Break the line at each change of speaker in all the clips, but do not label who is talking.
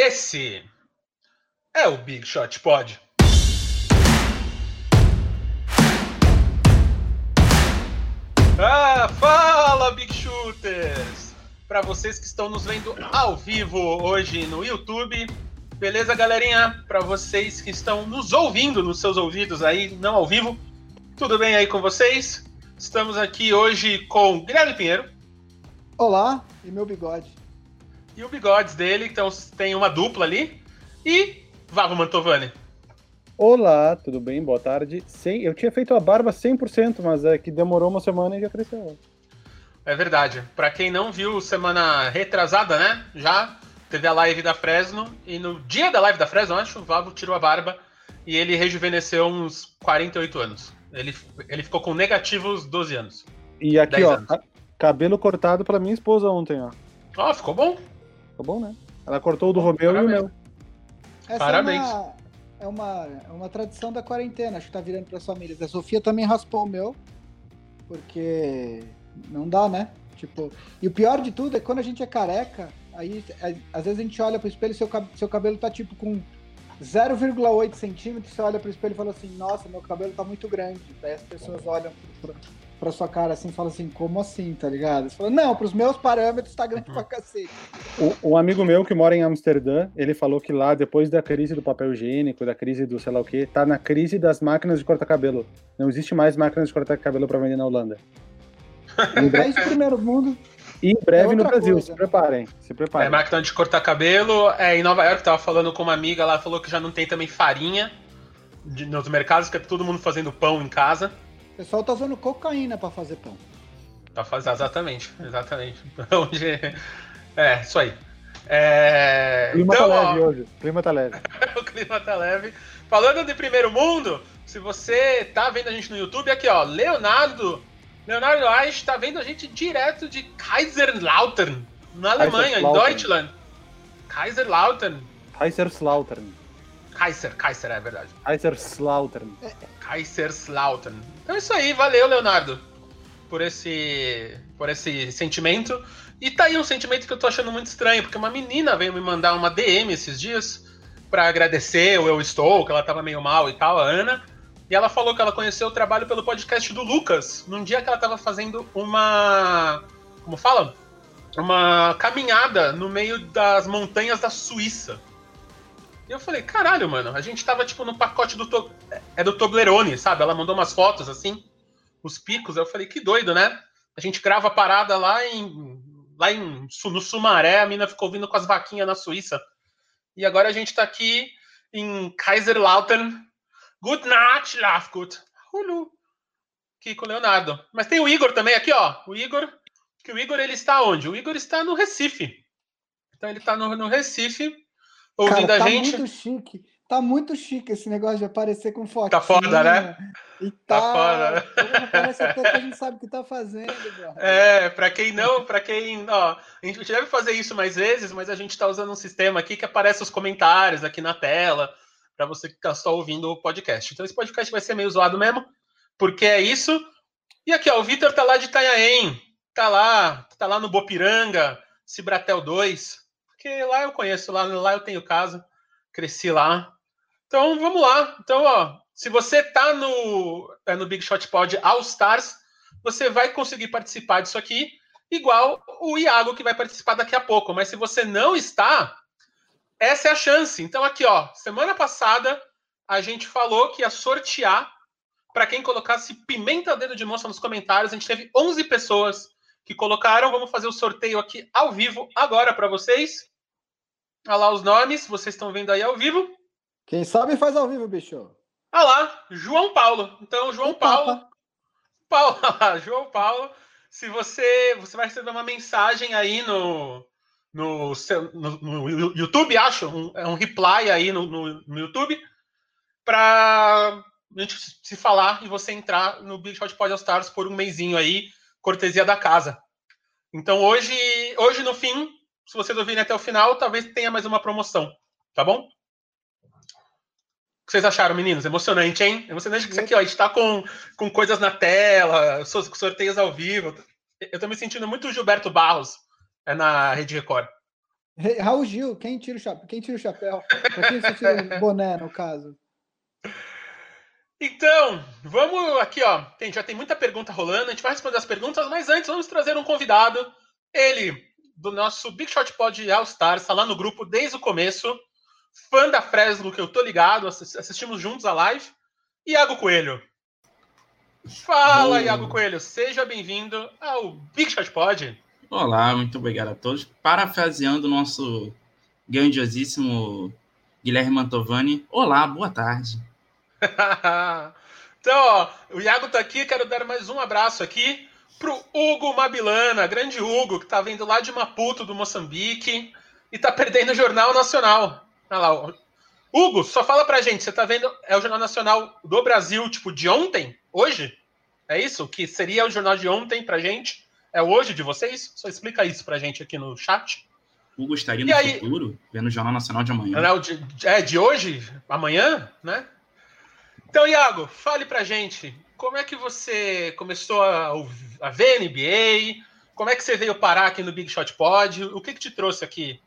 Esse é o Big Shot Pod. Ah, fala Big Shooters! Para vocês que estão nos vendo ao vivo hoje no YouTube, beleza, galerinha? Para vocês que estão nos ouvindo nos seus ouvidos aí, não ao vivo, tudo bem aí com vocês? Estamos aqui hoje com Guilherme Pinheiro.
Olá, e meu bigode.
E o bigodes dele, então tem uma dupla ali. E Vavo Mantovani.
Olá, tudo bem? Boa tarde. Sim, eu tinha feito a barba 100%, mas é que demorou uma semana e já cresceu.
É verdade. Para quem não viu semana retrasada, né? Já teve a live da Fresno e no dia da live da Fresno, acho, o Vavo tirou a barba e ele rejuvenesceu uns 48 anos. Ele, ele ficou com negativos 12 anos.
E aqui, ó, anos. cabelo cortado para minha esposa ontem, ó.
Ó, oh, ficou bom.
Ficou bom, né? Ela cortou o do Romeu e o meu.
Essa Parabéns. É uma, é uma, é uma tradição da quarentena, acho que tá virando para as famílias. A Sofia também raspou o meu, porque não dá, né? Tipo, e o pior de tudo é que quando a gente é careca, aí é, às vezes a gente olha pro espelho e seu, seu cabelo tá tipo com 0,8 centímetros, você olha pro espelho e fala assim, nossa, meu cabelo tá muito grande. Daí as pessoas olham pro, pra sua cara assim fala assim, como assim, tá ligado? Você fala, não, pros meus parâmetros tá grande pra cacete.
Um amigo meu que mora em Amsterdã, ele falou que lá, depois da crise do papel higiênico, da crise do sei lá o que, tá na crise das máquinas de cortar cabelo. Não existe mais máquinas de cortar cabelo pra vender na Holanda.
Em breve, é primeiro mundo.
E em breve é no Brasil, coisa. se preparem, se preparem.
É, máquina de cortar cabelo, é, em Nova York, tava falando com uma amiga, ela falou que já não tem também farinha de, nos mercados, que é todo mundo fazendo pão em casa.
O pessoal tá usando cocaína para fazer pão.
Tá fazendo, exatamente, exatamente. Então, é, isso aí. É...
O clima tá então, tá leve ó, hoje. O clima tá leve.
o clima tá leve. Falando de primeiro mundo, se você tá vendo a gente no YouTube, aqui ó, Leonardo, Leonardo Reich tá vendo a gente direto de Kaiserslautern, na Alemanha, em Deutschland. Kaiserslautern.
Kaiserslautern.
Kaiser, Kaiser, é verdade.
Kaiserslautern.
Kaiserslautern. Então é isso aí, valeu, Leonardo, por esse, por esse sentimento. E tá aí um sentimento que eu tô achando muito estranho, porque uma menina veio me mandar uma DM esses dias para agradecer o Eu Estou, que ela tava meio mal e tal, a Ana. E ela falou que ela conheceu o trabalho pelo podcast do Lucas, num dia que ela tava fazendo uma. Como fala? Uma caminhada no meio das montanhas da Suíça. E eu falei, caralho, mano, a gente tava tipo no pacote do. To... É do Toblerone, sabe? Ela mandou umas fotos assim, os picos. Eu falei, que doido, né? A gente grava a parada lá em. Lá em, no Sumaré, a mina ficou vindo com as vaquinhas na Suíça. E agora a gente tá aqui em Kaiserlautern. Good night, Lafgut. Hulu. Aqui com o Leonardo. Mas tem o Igor também aqui, ó. O Igor. Que o Igor ele está onde? O Igor está no Recife. Então ele está no, no Recife ouvindo Cara,
tá
a gente.
Tá muito chique. Tá muito chique esse negócio de aparecer com foto.
Tá foda, né?
E tá, tá foda, né? Parece até que a gente sabe o que tá fazendo, bro.
É, pra quem não, pra quem. Ó, a gente deve fazer isso mais vezes, mas a gente tá usando um sistema aqui que aparece os comentários aqui na tela, para você que tá só ouvindo o podcast. Então esse podcast vai ser meio zoado mesmo, porque é isso. E aqui, ó, o Vitor tá lá de Itanhaém, tá lá, tá lá no Bopiranga, Cibratel 2 porque lá eu conheço, lá, lá eu tenho casa, cresci lá. Então vamos lá. Então, ó, se você tá no, é no Big Shot Pod All Stars, você vai conseguir participar disso aqui, igual o Iago que vai participar daqui a pouco. Mas se você não está, essa é a chance. Então, aqui, ó, semana passada a gente falou que ia sortear para quem colocasse pimenta dedo de moça nos comentários. A gente teve 11 pessoas que colocaram. Vamos fazer o sorteio aqui ao vivo agora para vocês. Olha lá os nomes, vocês estão vendo aí ao vivo.
Quem sabe faz ao vivo, bicho.
Olha lá, João Paulo. Então, João o Paulo. Paulo, João Paulo. Se você, você vai receber uma mensagem aí no, no, no, no YouTube, acho, um, é um reply aí no, no, no YouTube, para a gente se falar e você entrar no Big Shot Pod All Stars por um mêsinho aí, cortesia da casa. Então hoje, hoje no fim, se vocês ouvirem até o final, talvez tenha mais uma promoção, tá bom? O que vocês acharam, meninos? Emocionante, hein? Emocionante que isso aqui, ó, a gente tá com, com coisas na tela, sorteios ao vivo. Eu tô me sentindo muito Gilberto Barros é, na Rede Record.
Raul Gil, quem tira o chapéu? Quem tira o chapéu? Pra quem tira o boné, no caso?
Então, vamos aqui, ó. Tem, já tem muita pergunta rolando. A gente vai responder as perguntas, mas antes vamos trazer um convidado. Ele, do nosso Big Shot Pod All Stars, está lá no grupo desde o começo. Fã da Fresno, que eu tô ligado, assistimos juntos a live. Iago Coelho. Fala, Iago Coelho. Seja bem-vindo ao Big Shot Pod.
Olá, muito obrigado a todos. Parafraseando o nosso grandiosíssimo Guilherme Mantovani. Olá, boa tarde.
então, ó, o Iago tá aqui, quero dar mais um abraço aqui pro Hugo Mabilana, grande Hugo, que tá vindo lá de Maputo, do Moçambique, e tá perdendo o Jornal Nacional. Olha lá, Hugo, só fala pra gente, você tá vendo, é o Jornal Nacional do Brasil, tipo, de ontem? Hoje? É isso? Que seria o jornal de ontem pra gente? É hoje de vocês? Só explica isso pra gente aqui no chat.
Hugo estaria no aí, futuro, vendo o Jornal Nacional de amanhã.
É, de hoje? Amanhã, né? Então, Iago, fale pra gente, como é que você começou a, a ver NBA? Como é que você veio parar aqui no Big Shot Pod? O que, que te trouxe aqui?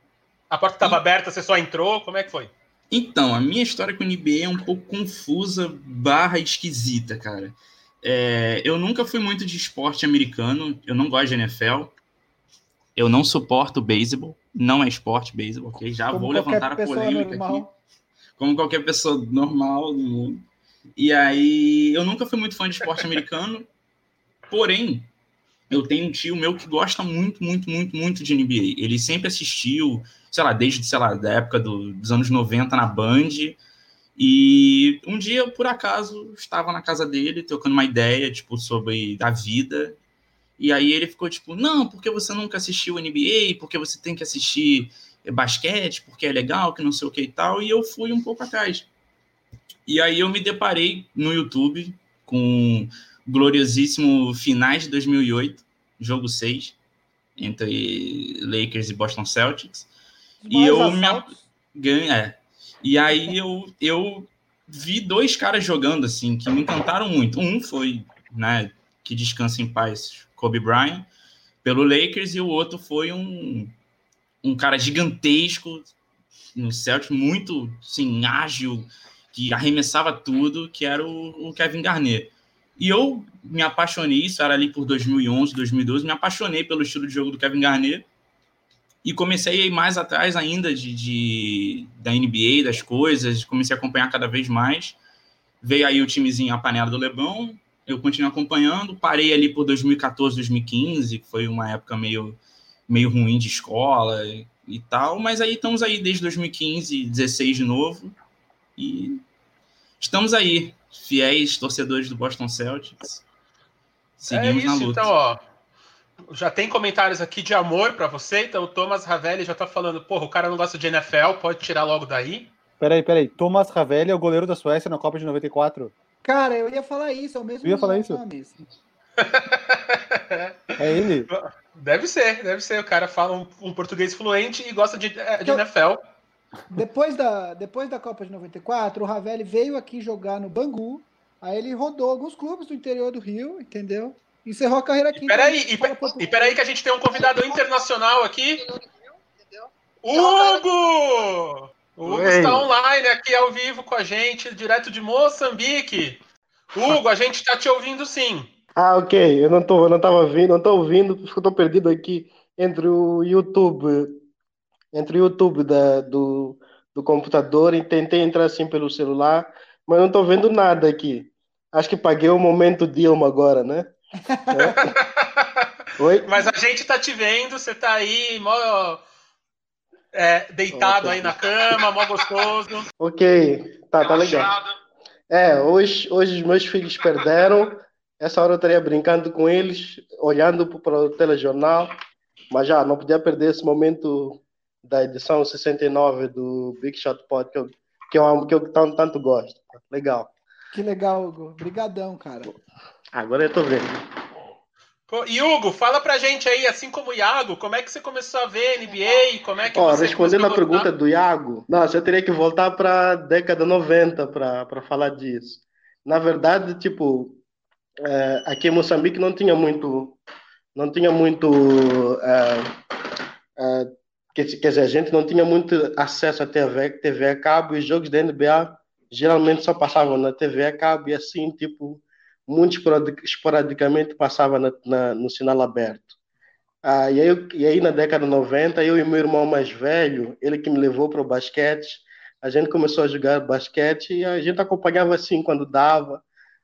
A porta estava aberta, você só entrou? Como é que foi?
Então, a minha história com o NBA é um pouco confusa, barra esquisita, cara. É, eu nunca fui muito de esporte americano, eu não gosto de NFL, eu não suporto beisebol, não é esporte beisebol, ok? Já Como vou levantar a polêmica aqui. Como qualquer pessoa normal do mundo. E aí, eu nunca fui muito fã de esporte americano, porém, eu tenho um tio meu que gosta muito, muito, muito, muito de NBA. Ele sempre assistiu, sei lá, desde, sei lá, da época do, dos anos 90 na Band. E um dia, por acaso, estava na casa dele, trocando uma ideia, tipo, sobre a vida. E aí ele ficou tipo, não, porque você nunca assistiu NBA, porque você tem que assistir basquete, porque é legal, que não sei o que e tal. E eu fui um pouco atrás. E aí eu me deparei no YouTube com o gloriosíssimo finais de 2008, jogo 6, entre Lakers e Boston Celtics. e eu me ganhei, é. E aí eu, eu vi dois caras jogando assim que me encantaram muito. Um foi, né, que descansa em paz, Kobe Bryant, pelo Lakers, e o outro foi um, um cara gigantesco no Celtics, muito assim, ágil, que arremessava tudo, que era o, o, Kevin Garnett. E eu me apaixonei, isso era ali por 2011, 2012, me apaixonei pelo estilo de jogo do Kevin Garnett e comecei a ir mais atrás ainda de, de, da NBA, das coisas, comecei a acompanhar cada vez mais. Veio aí o timezinho A Panela do Lebão, eu continuei acompanhando, parei ali por 2014, 2015, que foi uma época meio, meio ruim de escola e, e tal, mas aí estamos aí desde 2015, 16 de novo, e estamos aí, fiéis torcedores do Boston Celtics.
Seguimos é isso, na luta. Então, ó, já tem comentários aqui de amor para você. Então, o Thomas Ravelli já tá falando, porra, o cara não gosta de NFL, pode tirar logo daí.
Peraí, peraí. Thomas Ravelli é o goleiro da Suécia na Copa de 94?
Cara, eu ia falar isso, é o mesmo.
Eu ia falar isso? é ele?
Deve ser, deve ser. O cara fala um, um português fluente e gosta de, é, de NFL.
Depois da, depois da Copa de 94, o Ravelli veio aqui jogar no Bangu. Aí ele rodou alguns clubes do interior do Rio, entendeu? Encerrou a carreira aqui.
E peraí, então, e, e peraí que a gente tem um convidado internacional aqui. Hugo! O Hugo Oi. está online aqui ao vivo com a gente, direto de Moçambique. Hugo, a gente está te ouvindo sim.
Ah, ok. Eu não tô, eu não estava ouvindo, não estou ouvindo, porque eu estou perdido aqui entre o YouTube entre o YouTube da, do, do computador e tentei entrar assim pelo celular, mas não estou vendo nada aqui. Acho que paguei o momento Dilma agora, né?
É. Oi? Mas a gente tá te vendo, você tá aí, mó, é, deitado okay. aí na cama, mó gostoso.
Ok, tá, tá legal. É, hoje, hoje os meus filhos perderam. Essa hora eu estaria brincando com eles, olhando para o telejornal, mas já não podia perder esse momento da edição 69 do Big Shot Pod, que eu, que eu, que eu tanto, tanto gosto. Legal.
Que legal, Hugo. Obrigadão, cara.
Agora eu tô vendo.
Pô, e Hugo, fala pra gente aí, assim como o Iago, como é que você começou a ver NBA? Como é que
Ó, respondendo a pergunta do Iago, nossa, eu teria que voltar pra década 90 pra, pra falar disso. Na verdade, tipo, é, aqui em Moçambique não tinha muito, não tinha muito é, é, quer, dizer, a gente não tinha muito acesso à TV, TV a cabo e os jogos da NBA geralmente só passavam na TV a cabo e assim, tipo, muito esporadicamente passava na, na, no sinal aberto. Ah, e, aí, e aí, na década de 90, eu e meu irmão mais velho, ele que me levou para o basquete, a gente começou a jogar basquete e a gente acompanhava assim quando dava.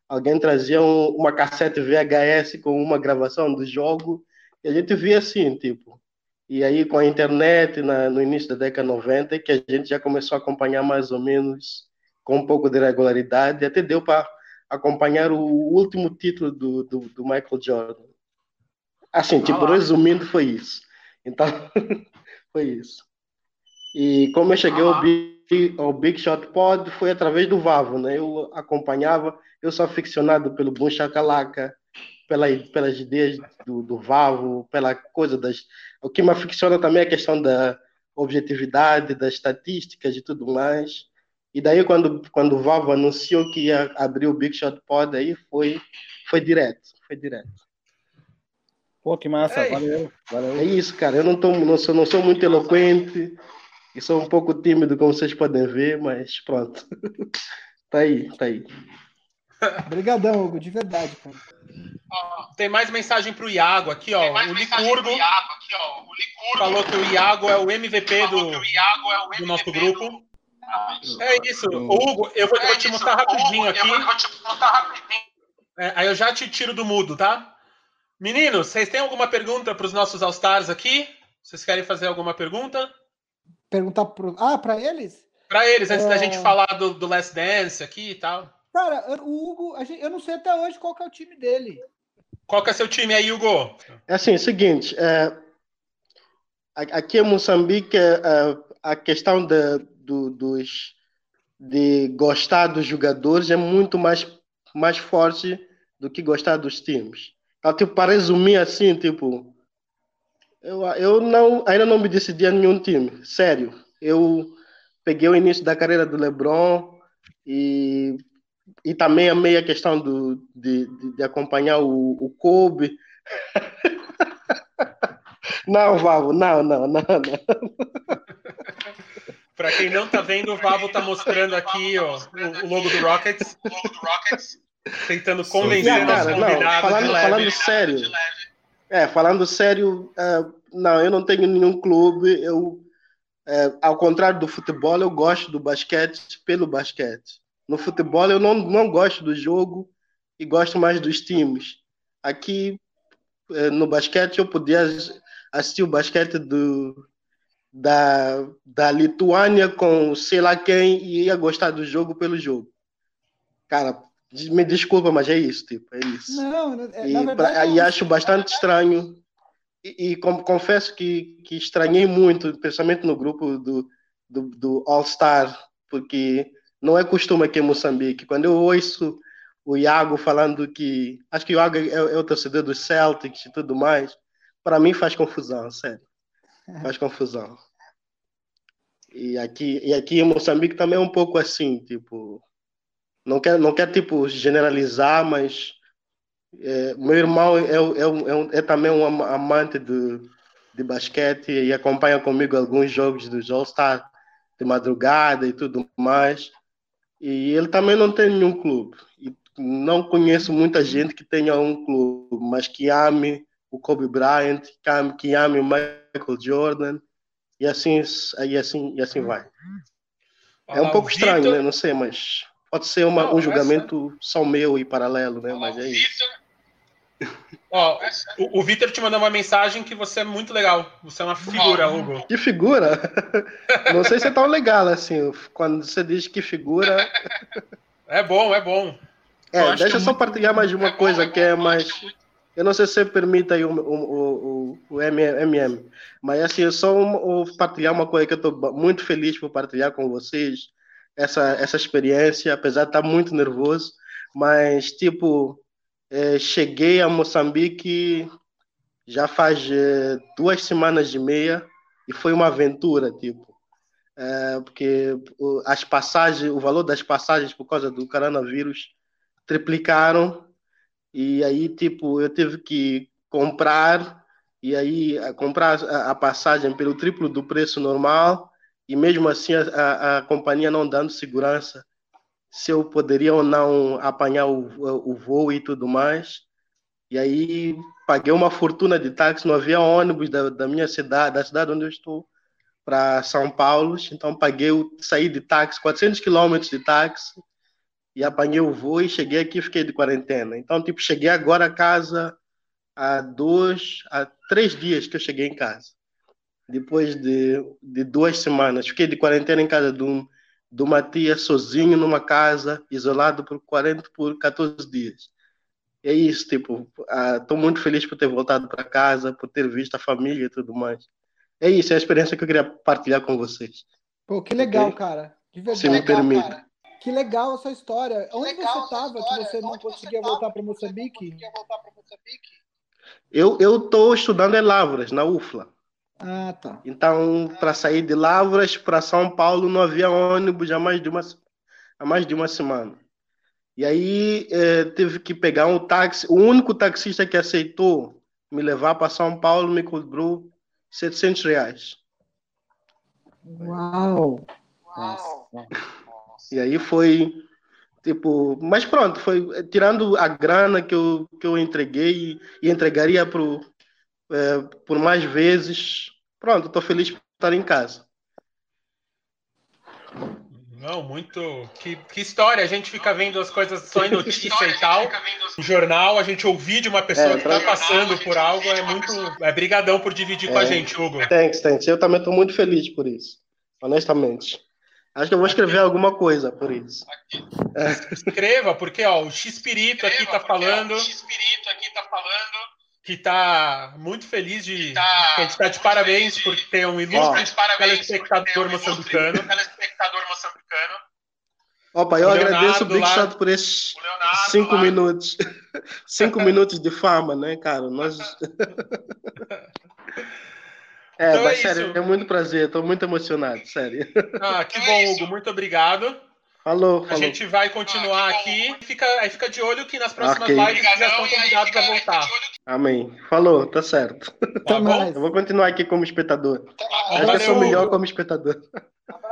Alguém trazia um, uma cassete VHS com uma gravação do jogo e a gente via assim, tipo. E aí, com a internet, na, no início da década de 90, que a gente já começou a acompanhar mais ou menos com um pouco de regularidade, até deu para acompanhar o último título do, do, do Michael Jordan. Assim, tipo, ah, resumindo, foi isso. Então, foi isso. E como eu cheguei ah, ao, Big, ao Big Shot Pod, foi através do Vavo, né? Eu acompanhava, eu sou aficionado pelo Boom Shakalaka, pela, pelas ideias do, do Vavo, pela coisa das... O que me aficiona também é a questão da objetividade, das estatísticas e tudo mais. E daí, quando, quando o Vavo anunciou que ia abrir o Big Shot Pod, aí foi, foi direto, foi direto.
Pô, que massa, valeu, valeu.
É isso, cara. Eu não, tô, não, sou, não sou muito eloquente e sou um pouco tímido, como vocês podem ver, mas pronto. tá aí, tá aí.
Obrigadão, Hugo, de verdade, cara.
Tem mais mensagem para o Iago aqui, ó. O Licurgo, Iago aqui, ó. o Licurgo falou que o Iago é o MVP do, é o do nosso grupo. É isso. Hugo, eu vou, é vou te mostrar rapidinho Hugo, aqui. Eu vou, te mostrar rapidinho. É, aí eu já te tiro do mudo, tá? Meninos, vocês têm alguma pergunta para os nossos All-Stars aqui? Vocês querem fazer alguma pergunta?
Perguntar pro. Ah, para eles?
Para eles, antes é... da gente falar do, do Last Dance aqui e tal.
Cara, o Hugo, gente, eu não sei até hoje qual que é o time dele.
Qual que é seu time aí, Hugo?
É assim, é o seguinte, é, aqui em Moçambique, é, a questão de, do, dos, de gostar dos jogadores é muito mais, mais forte do que gostar dos times. Então, tipo, para resumir assim, tipo, eu, eu não, ainda não me decidi a nenhum time, sério. Eu peguei o início da carreira do LeBron e, e também a questão do, de, de, de acompanhar o, o Kobe. não, Vavo, não, não, não, não.
Para quem não tá vendo, o Vavo tá mostrando aqui ó, o, logo do Rockets. Tentando convencer
os convidados. Falando, falando sério. É, falando sério, uh, não, eu não tenho nenhum clube. Eu, uh, ao contrário do futebol, eu gosto do basquete pelo basquete. No futebol, eu não, não gosto do jogo e gosto mais dos times. Aqui, uh, no basquete, eu podia assistir o basquete do, da, da Lituânia com sei lá quem e ia gostar do jogo pelo jogo. Cara, me desculpa, mas é isso, tipo, é isso. Não, é, e, verdade, pra, e acho bastante estranho. E, e com, confesso que, que estranhei muito, principalmente no grupo do, do, do All-Star, porque não é costume aqui em Moçambique. Quando eu ouço o Iago falando que. Acho que o Iago é, é o torcedor dos Celtics e tudo mais, para mim faz confusão, sério. Faz confusão. E aqui, e aqui em Moçambique também é um pouco assim, tipo, não quer, não quer tipo generalizar, mas é, meu irmão é, é, é, é, também um amante de, de basquete e acompanha comigo alguns jogos do All-Star de madrugada e tudo mais. E ele também não tem nenhum clube. E não conheço muita gente que tenha um clube, mas que ame o Kobe Bryant, que ame, que ame o Michael Jordan e assim, e assim, e assim vai. É um pouco estranho, né? Não sei, mas pode ser uma, um julgamento só meu e paralelo, né? Mas é isso.
Ó, o, o Vitor te mandou uma mensagem que você é muito legal. Você é uma figura, Hugo.
Que figura? Não sei se é tão legal assim. Quando você diz que figura.
É bom, é bom.
É, eu deixa eu só partilhar mais uma é coisa bom, é que é mais. Eu não sei se você permite aí o, o, o, o MM, mas assim, eu só um, partilhar uma coisa que eu estou muito feliz por partilhar com vocês, essa, essa experiência, apesar de estar muito nervoso, mas tipo, é, cheguei a Moçambique já faz é, duas semanas e meia e foi uma aventura, tipo, é, porque as passagens, o valor das passagens por causa do coronavírus triplicaram. E aí, tipo, eu tive que comprar e aí comprar a, a, passagem pelo triplo do preço normal e mesmo assim a, a, a, companhia não dando segurança se eu poderia ou não apanhar o, o voo e tudo mais. E aí paguei uma fortuna de táxi, não havia ônibus da, da minha cidade, da cidade onde eu estou, para São Paulo. Então paguei, saí de táxi, 400 quilômetros de táxi, e apanhei o voo e cheguei aqui e fiquei de quarentena. Então, tipo, cheguei agora a casa há dois, há três dias que eu cheguei em casa. Depois de, de duas semanas. Fiquei de quarentena em casa de, um, de uma tia, sozinho numa casa, isolado por 40, por 14 dias. E é isso, tipo, estou ah, muito feliz por ter voltado para casa, por ter visto a família e tudo mais. É isso, é a experiência que eu queria partilhar com vocês.
Pô, que legal, okay? cara. De verdade.
Se me permite. Cara.
Que legal a sua história. Onde você estava que você não conseguia voltar para Moçambique?
Eu eu estou estudando em Lavras, na UFLA.
Ah, tá.
Então, para sair de Lavras para São Paulo não havia ônibus há mais de uma há mais de uma semana. E aí é, teve que pegar um táxi. O único taxista que aceitou me levar para São Paulo me cobrou 700 reais.
Uau!
Uau. E aí foi tipo, mas pronto, foi tirando a grana que eu, que eu entreguei e entregaria pro, é, por mais vezes. Pronto, estou feliz por estar em casa.
Não, muito. Que, que história! A gente fica vendo as coisas só em notícia e tal. No jornal, a gente ouvir de uma pessoa é, que está passando por algo é muito. É brigadão por dividir é. com a é. gente, Hugo.
Thanks, thanks. Eu também estou muito feliz por isso. Honestamente. Acho que eu vou escrever alguma coisa por isso.
Escreva, porque ó, o X-Pirito aqui está falando. O X-Pirito aqui tá falando. Que está muito feliz de. Tá que a gente está de parabéns por ter um ilustre telespectador moçambicano. Telespectador
moçambicano. Opa, eu agradeço o Big lá... Shot por esses cinco lá... minutos. cinco minutos de fama, né, cara? Nós. É, então mas é sério, isso. é muito prazer, estou muito emocionado, sério.
Ah, que então bom, é Hugo, muito obrigado.
Falou, falou.
A gente vai continuar ah, aqui. Fica, aí fica de olho que nas próximas okay. lives já estão convidados a voltar.
Amém. Falou, tá certo. Tá bom? Eu vou continuar aqui como espectador. Acho que eu sou melhor como espectador.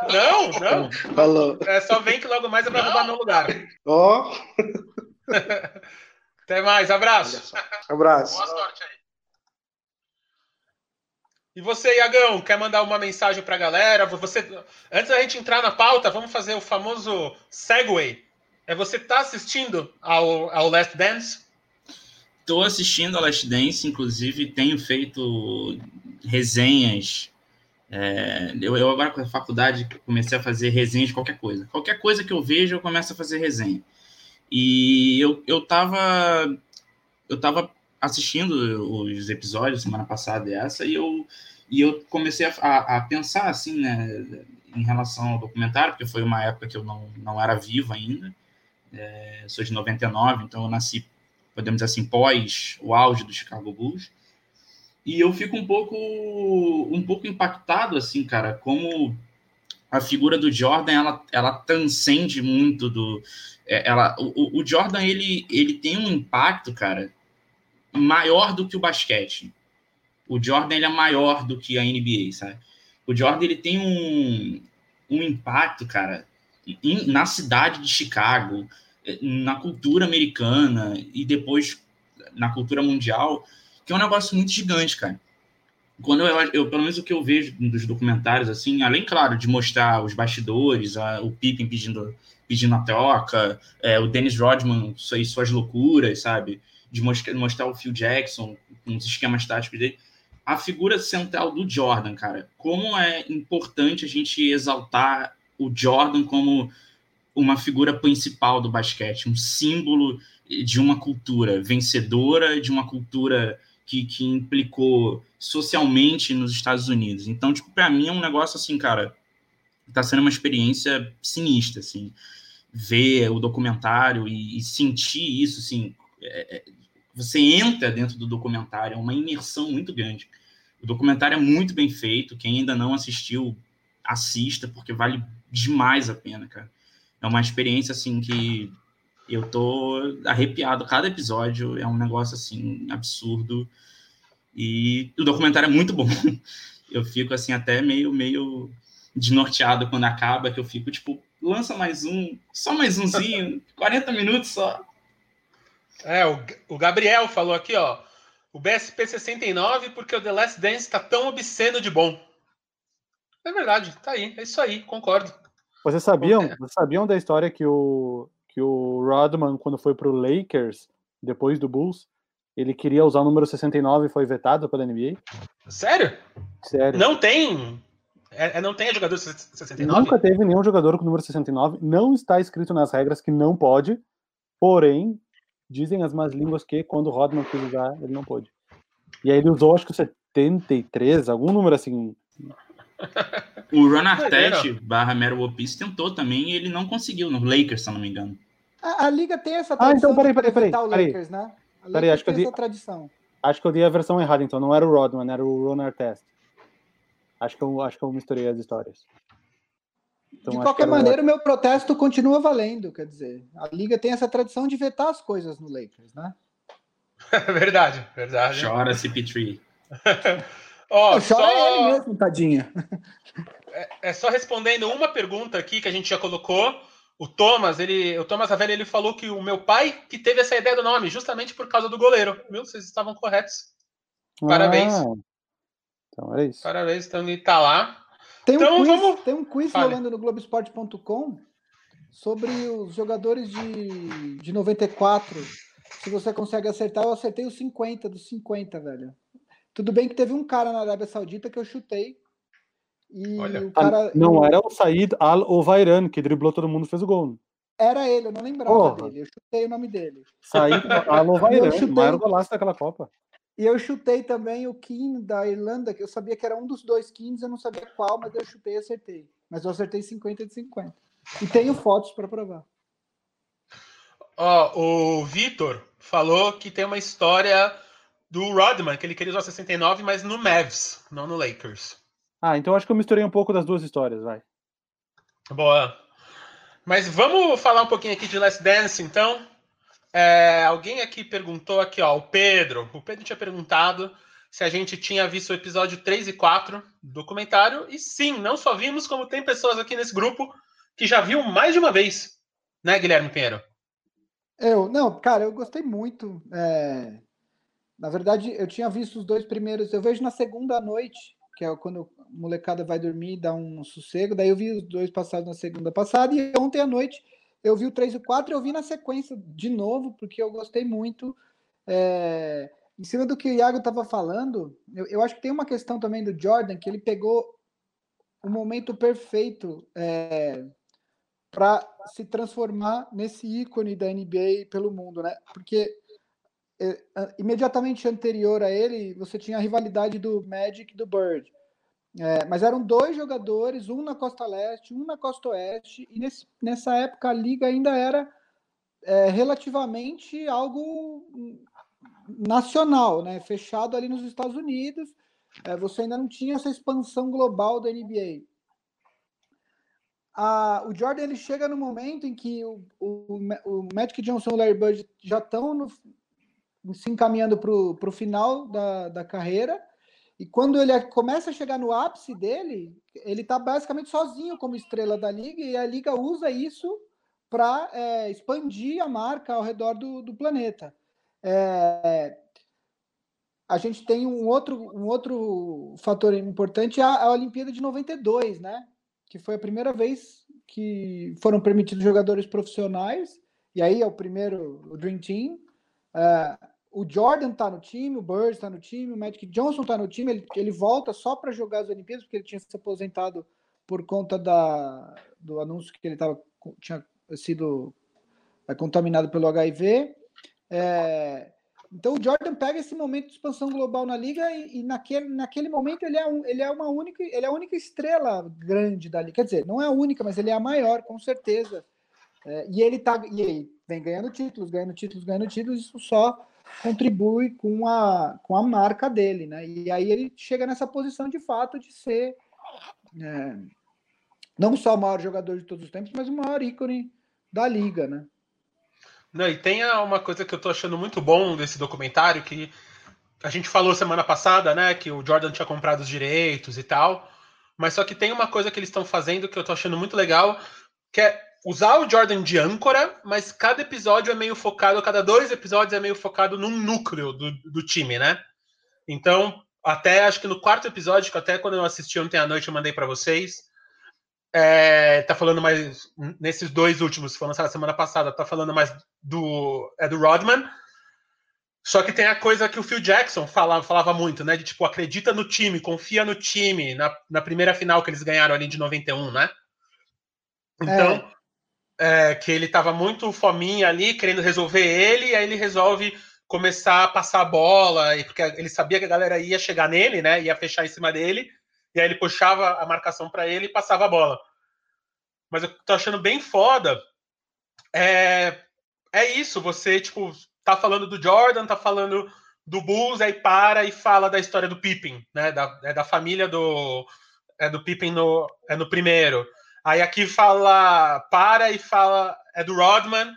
Não, não.
Falou.
É só vem que logo mais é pra roubar meu lugar.
Ó. Oh.
Até mais, abraço.
Abraço. Boa sorte aí.
E você, Iagão, quer mandar uma mensagem para a galera? Você, antes da gente entrar na pauta, vamos fazer o famoso segue. É você tá assistindo ao, ao Last Dance?
Estou assistindo ao Last Dance, inclusive tenho feito resenhas. É, eu, eu, agora com a faculdade comecei a fazer resenhas de qualquer coisa. Qualquer coisa que eu vejo, eu começo a fazer resenha. E eu, eu tava eu tava assistindo os episódios semana passada e essa, e eu, e eu comecei a, a, pensar assim, né, em relação ao documentário, porque foi uma época que eu não, não era vivo ainda. É, sou de 99, então eu nasci, podemos dizer assim, pós o auge do Chicago Bulls. E eu fico um pouco um pouco impactado assim, cara, como a figura do Jordan ela, ela transcende muito do é, ela o, o Jordan ele ele tem um impacto, cara, maior do que o basquete. O Jordan ele é maior do que a NBA, sabe? O Jordan ele tem um, um impacto, cara, na cidade de Chicago, na cultura americana e depois na cultura mundial, que é um negócio muito gigante, cara. Quando eu, eu pelo menos o que eu vejo dos documentários, assim, além, claro, de mostrar os bastidores, a, o Pippen pedindo, pedindo a troca, é, o Dennis Rodman e suas loucuras, sabe? De mostrar o Phil Jackson, com os esquemas táticos dele, a figura central do Jordan, cara. Como é importante a gente exaltar o Jordan como uma figura principal do basquete, um símbolo de uma cultura vencedora, de uma cultura que, que implicou socialmente nos Estados Unidos. Então, tipo, para mim é um negócio assim, cara, tá sendo uma experiência sinistra, assim, ver o documentário e, e sentir isso, assim, é, é você entra dentro do documentário, é uma imersão muito grande. O documentário é muito bem feito, quem ainda não assistiu, assista, porque vale demais a pena, cara. É uma experiência, assim, que eu tô arrepiado. Cada episódio é um negócio, assim, absurdo. E o documentário é muito bom. Eu fico assim até meio meio desnorteado quando acaba, que eu fico tipo, lança mais um, só mais umzinho, 40 minutos só.
É, o, o Gabriel falou aqui, ó, o BSP 69 porque o The Last Dance tá tão obsceno de bom. É verdade, tá aí, é isso aí, concordo.
Vocês sabiam, vocês sabiam da história que o, que o Rodman, quando foi pro Lakers, depois do Bulls, ele queria usar o número 69 e foi vetado pela NBA?
Sério?
Sério.
Não tem. É, é não tem jogador 69?
Nunca teve nenhum jogador com o número 69. Não está escrito nas regras que não pode. Porém, dizem as más línguas que quando o Rodman quis usar, ele não pôde. E aí ele usou, acho que o 73, algum número assim,
o Ron Artest barra Mero Opis tentou também e ele não conseguiu no Lakers, se eu não me engano.
A, a liga tem essa
tradição ah, então, peraí, peraí, peraí, o peraí.
Lakers, né? A
peraí, acho que eu di...
tradição.
Acho que eu dei a versão errada, então. Não era o Rodman, era o Ron Artest. Acho que eu, acho que eu misturei as histórias.
Então, de qualquer maneira, o meu protesto continua valendo, quer dizer. A liga tem essa tradição de vetar as coisas no Lakers, né?
verdade, verdade.
Chora, CP3.
Ó, só... ele mesmo, tadinha.
É, é, só respondendo uma pergunta aqui que a gente já colocou. O Thomas, ele, o Thomas Ravelli, ele falou que o meu pai que teve essa ideia do nome, justamente por causa do goleiro. Viu? Vocês estavam corretos. Parabéns. Ah,
então é isso.
Parabéns, então ele tá lá.
Tem um
então,
quiz,
vamos...
tem um quiz rolando no Globesport.com sobre os jogadores de, de 94. Se você consegue acertar, eu acertei os 50 dos 50, velho. Tudo bem que teve um cara na Arábia Saudita que eu chutei. E Olha, o cara.
Não era o Said Al-Ovairan, que driblou todo mundo e fez o gol.
Era ele, eu não lembrava Porra. dele. Eu chutei o nome dele.
Said Al-Ovairan, o maior golaço daquela Copa.
E eu chutei também o King da Irlanda, que eu sabia que era um dos dois Kings, eu não sabia qual, mas eu chutei e acertei. Mas eu acertei 50 de 50. E tenho fotos para provar.
Ó, o Vitor falou que tem uma história do Rodman, que ele queria usar 69, mas no Mavs, não no Lakers.
Ah, então acho que eu misturei um pouco das duas histórias, vai.
Boa. Mas vamos falar um pouquinho aqui de Last Dance, então. É, alguém aqui perguntou aqui, ó, o Pedro. O Pedro tinha perguntado se a gente tinha visto o episódio 3 e 4 do documentário. E sim, não só vimos, como tem pessoas aqui nesse grupo que já viu mais de uma vez. Né, Guilherme Pinheiro?
Eu, não, cara, eu gostei muito. É, na verdade, eu tinha visto os dois primeiros. Eu vejo na segunda noite, que é quando a molecada vai dormir e dá um sossego. Daí eu vi os dois passados na segunda passada. E ontem à noite eu vi o 3 e o 4 eu vi na sequência de novo, porque eu gostei muito. É... Em cima do que o Iago estava falando, eu, eu, acho que tem uma questão também do Jordan, que ele pegou o momento perfeito é, para se transformar nesse ícone da NBA pelo mundo, né? Porque é, imediatamente anterior a ele, você tinha a rivalidade do Magic e do Bird. É, mas eram dois jogadores, um na costa leste, um na costa oeste, e nesse, nessa época a liga ainda era é, relativamente algo nacional, né? fechado ali nos Estados Unidos. É, você ainda não tinha essa expansão global da NBA. A, o Jordan ele chega no momento em que o, o, o Magic Johnson e o Larry Bird já estão se encaminhando para o final da, da carreira. E quando ele começa a chegar no ápice dele, ele está basicamente sozinho como estrela da liga, e a liga usa isso para é, expandir a marca ao redor do, do planeta. É, a gente tem um outro, um outro fator importante, a, a Olimpíada de 92, né? Que foi a primeira vez que foram permitidos jogadores profissionais, e aí é o primeiro, o Dream Team. É, o Jordan tá no time, o Bird tá no time, o Magic Johnson tá no time, ele, ele volta só para jogar as Olimpíadas, porque ele tinha se aposentado por conta da, do anúncio que ele tava, tinha sido é, contaminado pelo HIV. É, então o Jordan pega esse momento de expansão global na liga e, e, naquele, naquele momento ele é, um, ele é uma única ele é a única estrela grande da liga. Quer dizer, não é a única, mas ele é a maior, com certeza. É, e ele tá e aí, vem ganhando títulos, ganhando títulos, ganhando títulos, isso só contribui com a, com a marca dele, né? E aí ele chega nessa posição de fato de ser é, não só o maior jogador de todos os tempos, mas o maior ícone da liga, né?
Não, e tem uma coisa que eu tô achando muito bom desse documentário, que a gente falou semana passada, né, que o Jordan tinha comprado os direitos e tal, mas só que tem uma coisa que eles estão fazendo que eu tô achando muito legal, que é usar o Jordan de âncora, mas cada episódio é meio focado, cada dois episódios é meio focado num núcleo do, do time, né? Então, até acho que no quarto episódio, que até quando eu assisti ontem à noite eu mandei para vocês, é, tá falando mais nesses dois últimos que foram lançados semana passada, tá falando mais do é do Rodman, só que tem a coisa que o Phil Jackson falava, falava muito, né? De tipo, acredita no time, confia no time, na, na primeira final que eles ganharam ali de 91, né? Então, é. É, que ele tava muito fominha ali, querendo resolver ele, e aí ele resolve começar a passar a bola, e porque ele sabia que a galera ia chegar nele, né? Ia fechar em cima dele, e aí ele puxava a marcação para ele e passava a bola. Mas eu tô achando bem foda. É, é isso, você, tipo, tá falando do Jordan, tá falando do Bulls, aí para e fala da história do Pippen, né? Da, é da família do. É do Pippen no, é no primeiro. Aí aqui fala. Para e fala. É do Rodman,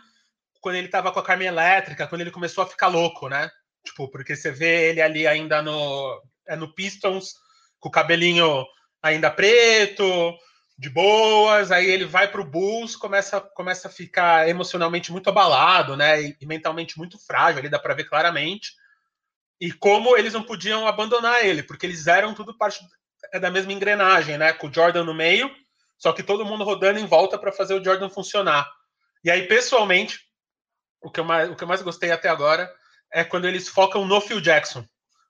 quando ele tava com a Carmen Elétrica, quando ele começou a ficar louco, né? Tipo, porque você vê ele ali ainda no. É no Pistons, com o cabelinho ainda preto, de boas, aí ele vai para o Bulls, começa, começa a ficar emocionalmente muito abalado, né? E, e mentalmente muito frágil, ali dá para ver claramente. E como eles não podiam abandonar ele, porque eles eram tudo parte é da mesma engrenagem, né? Com o Jordan no meio, só que todo mundo rodando em volta para fazer o Jordan funcionar. E aí, pessoalmente, o que, eu mais, o que eu mais gostei até agora é quando eles focam no Phil Jackson,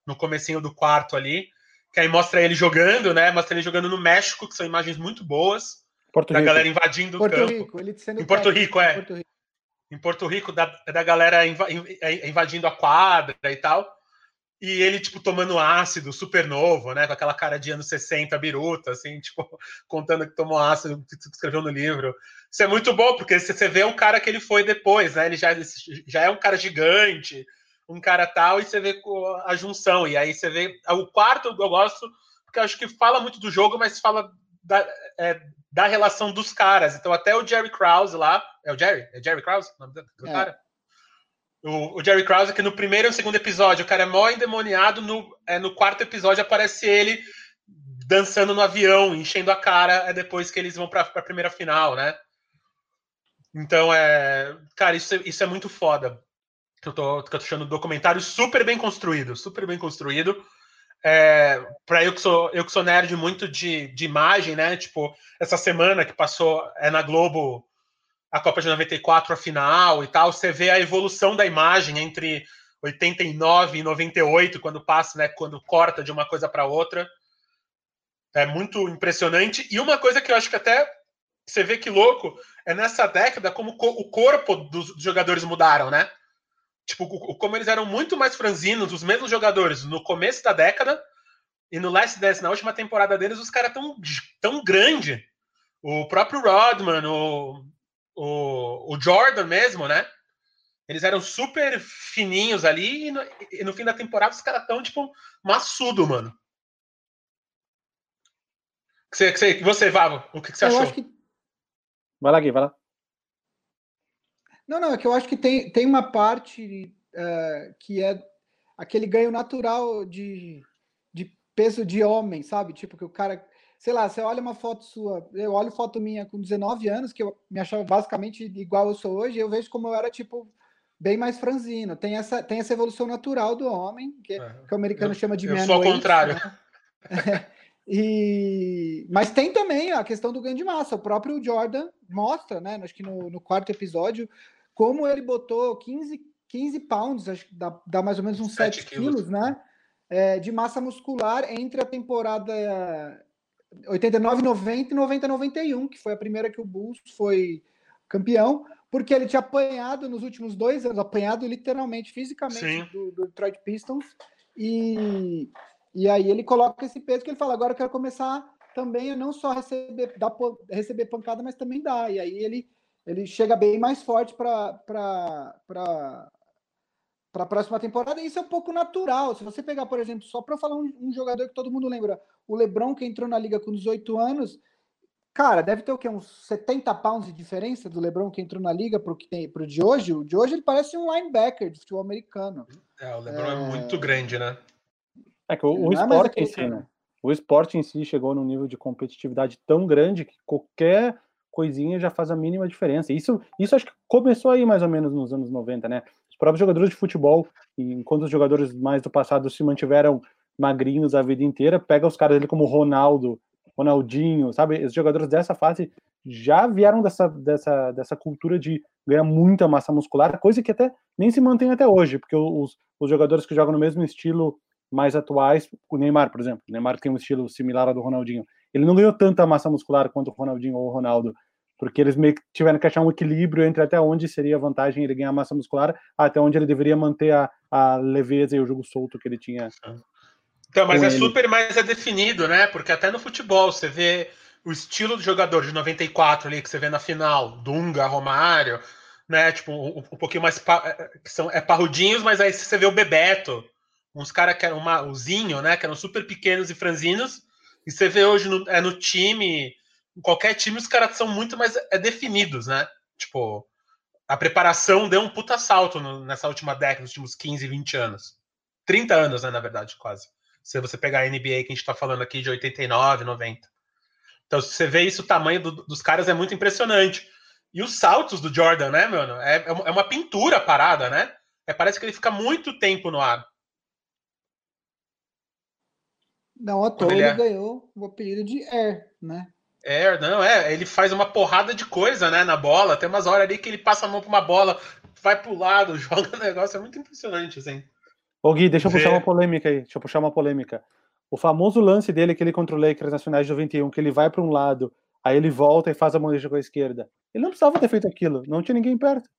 no comecinho do quarto ali, que aí mostra ele jogando, né? Mostra ele jogando no México, que são imagens muito boas.
Porto
da
Rico.
galera invadindo
Porto
o campo.
Rico, ele sendo
Em Porto Rico, é.
Porto Rico.
Em Porto Rico, da, da galera in- invadindo a quadra e tal. E ele, tipo, tomando ácido, super novo, né? Com aquela cara de anos 60, biruta, assim, tipo, contando que tomou ácido, que escreveu no livro. Isso é muito bom, porque você vê o cara que ele foi depois, né? Ele já, já é um cara gigante, um cara tal, e você vê a junção. E aí você vê. O quarto eu gosto, porque eu acho que fala muito do jogo, mas fala da, é, da relação dos caras. Então, até o Jerry Krause lá. É o Jerry? É Jerry Krause? O nome do
É.
cara? O, o Jerry Krause, que no primeiro e segundo episódio o cara é mó endemoniado, no, é, no quarto episódio aparece ele dançando no avião, enchendo a cara, é depois que eles vão pra, pra primeira final, né? Então, é. Cara, isso, é- isso é muito foda. Eu, tô, eu tô achando o documentário super bem construído, super bem construído. É, para eu que sou eu que sou nerd muito de, de imagem, né? Tipo, essa semana que passou é na Globo a Copa de 94, a final e tal, você vê a evolução da imagem entre 89 e 98, quando passa, né? Quando corta de uma coisa para outra. É muito impressionante. E uma coisa que eu acho que até você vê que louco é nessa década como co- o corpo dos jogadores mudaram, né? Tipo, como eles eram muito mais franzinos, os mesmos jogadores no começo da década e no Last Dance, na última temporada deles, os caras tão, tão grande. O próprio Rodman, o, o, o Jordan mesmo, né? Eles eram super fininhos ali e no, e no fim da temporada os caras tão, tipo, maçudo, mano. Que você, que você, você, Vavo, o que, que você
Eu
achou?
acho que
Vai lá, Gui, vai lá.
Não, não, é que eu acho que tem, tem uma parte eh, que é aquele ganho natural de, de peso de homem, sabe? Tipo, que o cara, sei lá, você olha uma foto sua, eu olho foto minha com 19 anos, que eu me achava basicamente igual eu sou hoje, eu vejo como eu era, tipo, bem mais franzino. Tem essa, tem essa evolução natural do homem, que,
É.
que o americano
Eu-
chama de
eu sou ao contrário.
né? E... Mas tem também a questão do ganho de massa. O próprio Jordan mostra, né? Acho que no, no quarto episódio, como ele botou 15, 15 pounds, acho que dá, dá mais ou menos uns
Sete
7 quilos,
quilos.
né? É, de massa muscular entre a temporada 89, 90 e 90, 91, que foi a primeira que o Bulls foi campeão, porque ele tinha apanhado nos últimos dois anos, apanhado literalmente, fisicamente,
Sim.
do, do Detroit Pistons, e, e aí ele coloca esse peso que ele fala, agora eu quero começar também a não só receber, dar, receber pancada, mas também dar, e aí ele, ele chega bem mais forte para para a próxima temporada, e isso é um pouco natural. Se você pegar, por exemplo, só para falar um, um jogador que todo mundo lembra, o LeBron, que entrou na liga com 18 anos, cara, deve ter o quê? Uns 70 pounds de diferença do LeBron que entrou na liga tem, pro de hoje. O de hoje ele parece um linebacker de futebol americano.
É, o LeBron é, é muito grande, né?
É que o, o esporte em si, né? O esporte em si chegou num nível de competitividade tão grande que qualquer coisinha já faz a mínima diferença. Isso, isso acho que começou aí mais ou menos nos anos 90, né? Os próprios jogadores de futebol, enquanto os jogadores mais do passado se mantiveram magrinhos a vida inteira, pega os caras ali como Ronaldo, Ronaldinho, sabe? Os jogadores dessa fase já vieram dessa, dessa, dessa cultura de ganhar muita massa muscular, coisa que até nem se mantém até hoje, porque os, os jogadores que jogam no mesmo estilo mais atuais, o Neymar, por exemplo, o Neymar tem um estilo similar ao do Ronaldinho, ele não ganhou tanta massa muscular quanto o Ronaldinho ou o Ronaldo, porque eles meio que tiveram que achar um equilíbrio entre até onde seria a vantagem ele ganhar massa muscular, até onde ele deveria manter a, a leveza e o jogo solto que ele tinha.
Então, mas é ele. super mais é definido, né? Porque até no futebol você vê o estilo do jogador de 94 ali que você vê na final, Dunga, Romário, né? Tipo, um, um pouquinho mais é, que são é parrudinhos, mas aí você vê o Bebeto, uns caras que eram uma, o Zinho, né? Que eram super pequenos e franzinos, e você vê hoje no, é no time qualquer time os caras são muito mais é, definidos, né? Tipo, a preparação deu um puta salto no, nessa última década, nos últimos 15, 20 anos. 30 anos, né, na verdade, quase. Se você pegar a NBA que a gente tá falando aqui de 89, 90. Então, se você vê isso, o tamanho do, dos caras é muito impressionante. E os saltos do Jordan, né, mano? É, é, é uma pintura parada, né? É, parece que ele fica muito tempo no ar.
Não, à toa ele, ele é... ganhou o apelido de Air, né?
É, não, é. Ele faz uma porrada de coisa, né, na bola. Tem umas horas ali que ele passa a mão pra uma bola, vai pro lado, joga o negócio. É muito impressionante, assim.
Ô Gui, deixa eu puxar uma polêmica aí. Deixa eu puxar uma polêmica. O famoso lance dele, aquele contra o Lakers nacionais de 91, que ele vai para um lado, aí ele volta e faz a bandeja com a esquerda. Ele não precisava ter feito aquilo, não tinha ninguém perto.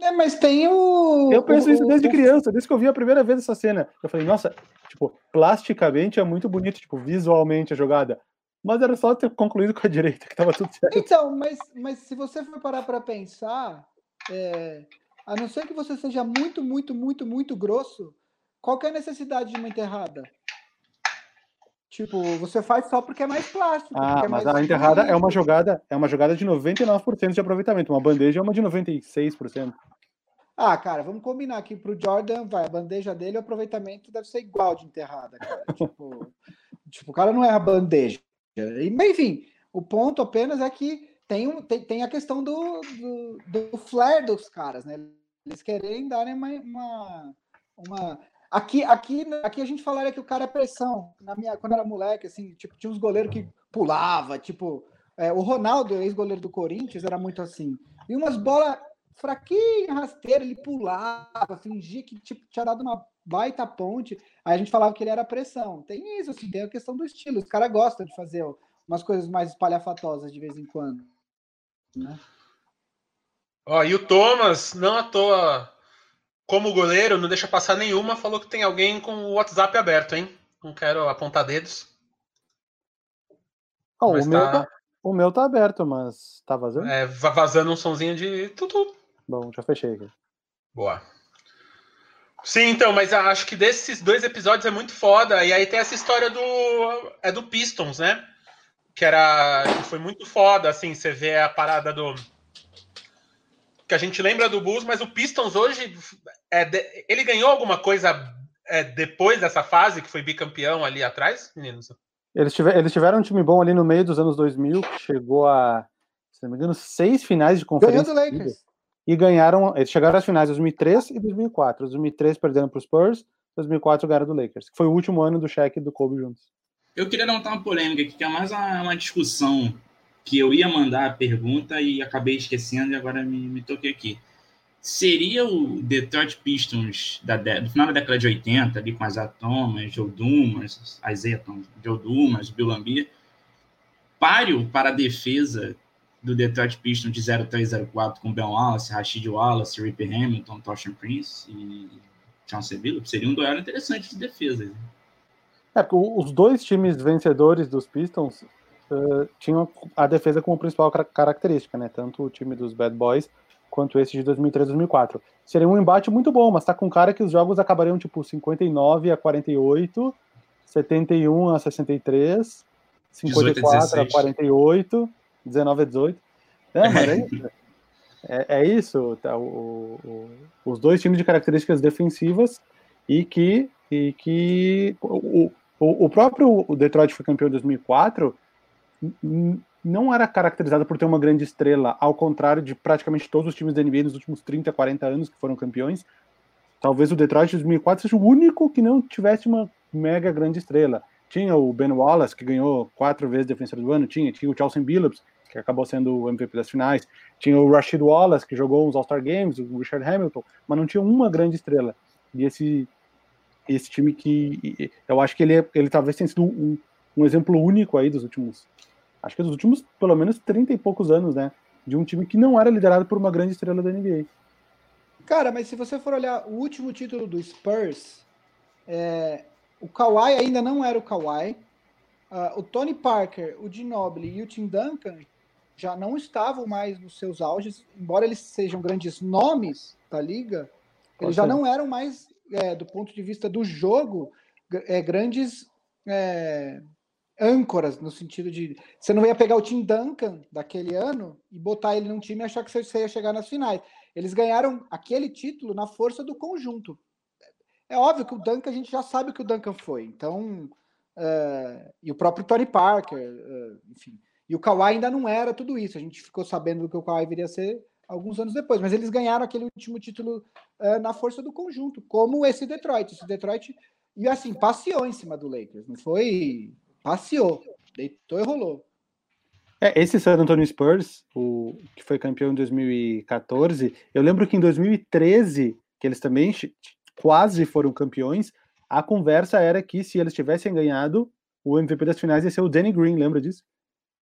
É, mas tem o.
Eu penso isso desde criança, desde que eu vi a primeira vez essa cena. Eu falei, nossa, tipo, plasticamente é muito bonito, tipo, visualmente a jogada mas era só ter concluído com a direita, que estava tudo certo.
Então, mas, mas se você for parar para pensar, é, a não ser que você seja muito, muito, muito, muito grosso, qual é a necessidade de uma enterrada? Tipo, você faz só porque é mais plástico.
Ah,
é
mas a enterrada é uma jogada, é uma jogada de 99% de aproveitamento. Uma bandeja é uma de 96%.
Ah, cara, vamos combinar aqui pro Jordan, vai, a bandeja dele, o aproveitamento deve ser igual de enterrada, cara. tipo, tipo, o cara não é a bandeja. Enfim, o ponto apenas é que tem, um, tem, tem a questão do, do, do flare dos caras, né? Eles querem darem uma, uma, uma... Aqui, aqui, aqui a gente falaria que o cara é pressão. Na minha, quando era moleque, assim, tipo, tinha uns goleiros que pulava, tipo, é, o Ronaldo, ex-goleiro do Corinthians, era muito assim. E umas bolas fraquinha, rasteira, ele pulava, fingia que tipo, tinha dado uma baita ponte. Aí a gente falava que ele era pressão. Tem isso, assim, tem a questão do estilo. Os caras gostam de fazer umas coisas mais espalhafatosas de vez em quando. Né?
Ó, e o Thomas, não à toa, como goleiro, não deixa passar nenhuma, falou que tem alguém com o WhatsApp aberto, hein? Não quero apontar dedos.
Oh, o, tá... meu tá, o meu tá aberto, mas tá vazando?
É, vazando um sonzinho de tudo.
Bom, já fechei aqui.
Boa. Sim, então, mas acho que desses dois episódios é muito foda. E aí tem essa história do. É do Pistons, né? Que era. Que foi muito foda, assim, você vê a parada do. Que a gente lembra do Bulls, mas o Pistons hoje. É de... Ele ganhou alguma coisa é, depois dessa fase, que foi bicampeão ali atrás, meninos?
Eles, tiver, eles tiveram um time bom ali no meio dos anos 2000, que chegou a, se não me engano, seis finais de conferência. Ganhou do Lakers e ganharam, eles chegaram às finais de 2003 e 2004. 2003 perdendo para os Spurs, 2004 ganharam do Lakers, que foi o último ano do Shaq e do Kobe juntos.
Eu queria levantar uma polêmica aqui, que é mais uma, uma, discussão que eu ia mandar a pergunta e acabei esquecendo e agora me, me toquei aqui. Seria o Detroit Pistons da, do final da década de 80, ali com as Thomas, Joe Dumas, Thomas, Joe Dumas, Bill Lambier, páreo para a defesa do Detroit Pistons de 0304 com Ben Wallace, Rashid Wallace, Ripper Hamilton, Toshan Prince e Chauncey Billups, seria um duelo interessante de defesa.
É, porque os dois times vencedores dos Pistons uh, tinham a defesa como principal característica, né? Tanto o time dos Bad Boys quanto esse de 2003 2004. Seria um embate muito bom, mas tá com cara que os jogos acabariam tipo 59 a 48, 71 a 63 54 a 48, 19 a 18. É, mas é isso. É, é isso tá, o, o, os dois times de características defensivas e que, e que o, o, o próprio Detroit foi campeão em 2004 não era caracterizado por ter uma grande estrela, ao contrário de praticamente todos os times da NBA nos últimos 30, 40 anos que foram campeões. Talvez o Detroit de 2004 seja o único que não tivesse uma mega grande estrela. Tinha o Ben Wallace, que ganhou quatro vezes defensor do ano, tinha, tinha o Chelsea Billups, que acabou sendo o MVP das finais, tinha o Rashid Wallace, que jogou uns All-Star Games, o Richard Hamilton, mas não tinha uma grande estrela. E esse, esse time que eu acho que ele, é, ele talvez tenha sido um, um exemplo único aí dos últimos acho que dos últimos pelo menos 30 e poucos anos, né? De um time que não era liderado por uma grande estrela da NBA.
Cara, mas se você for olhar o último título do Spurs, é, o Kawhi ainda não era o Kawhi. Uh, o Tony Parker, o Ginobili e o Tim Duncan já não estavam mais nos seus auges, embora eles sejam grandes nomes da liga, eles já não eram mais, é, do ponto de vista do jogo, é, grandes é, âncoras, no sentido de. Você não ia pegar o Tim Duncan daquele ano e botar ele num time e achar que você ia chegar nas finais. Eles ganharam aquele título na força do conjunto. É óbvio que o Duncan, a gente já sabe que o Duncan foi. Então. Uh, e o próprio Tony Parker, uh, enfim. E o Kawhi ainda não era tudo isso. A gente ficou sabendo do que o Kawhi viria a ser alguns anos depois. Mas eles ganharam aquele último título uh, na força do conjunto, como esse Detroit. Esse Detroit, e assim, passeou em cima do Lakers. Não foi passeou, deitou e rolou.
É, esse San Antonio Spurs, o que foi campeão em 2014, eu lembro que em 2013, que eles também quase foram campeões, a conversa era que se eles tivessem ganhado, o MVP das finais ia ser o Danny Green, lembra disso?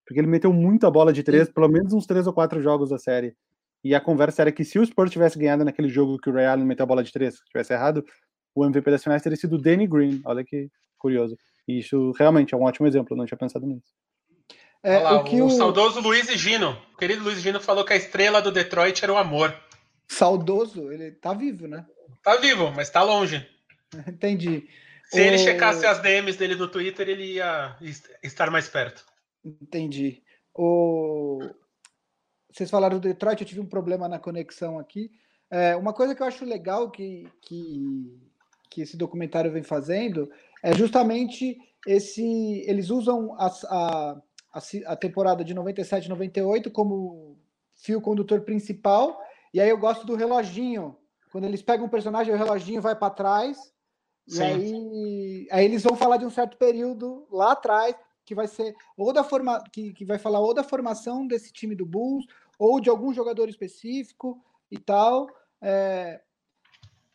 Porque ele meteu muita bola de três, Sim. pelo menos uns três ou quatro jogos da série. E a conversa era que se o Spurs tivesse ganhado naquele jogo que o Ray Allen meteu a bola de três, tivesse errado, o MVP das finais teria sido o Danny Green. Olha que curioso. E isso realmente é um ótimo exemplo, não tinha pensado nisso.
É, lá, o, que o, o saudoso Luiz Gino, o querido Luiz Gino falou que a estrela do Detroit era o amor.
Saudoso? Ele tá vivo, né?
Tá vivo, mas tá longe.
Entendi.
Se o... ele checasse as DMs dele no Twitter, ele ia estar mais perto.
Entendi. O... Vocês falaram do Detroit, eu tive um problema na conexão aqui. É, uma coisa que eu acho legal que, que, que esse documentário vem fazendo é justamente esse. Eles usam a, a, a temporada de 97 98 como fio condutor principal, e aí eu gosto do reloginho. Quando eles pegam um personagem, o reloginho vai para trás, Sim. e aí, aí eles vão falar de um certo período lá atrás, que vai ser ou da forma que, que vai falar ou da formação desse time do Bulls, ou de algum jogador específico e tal. É,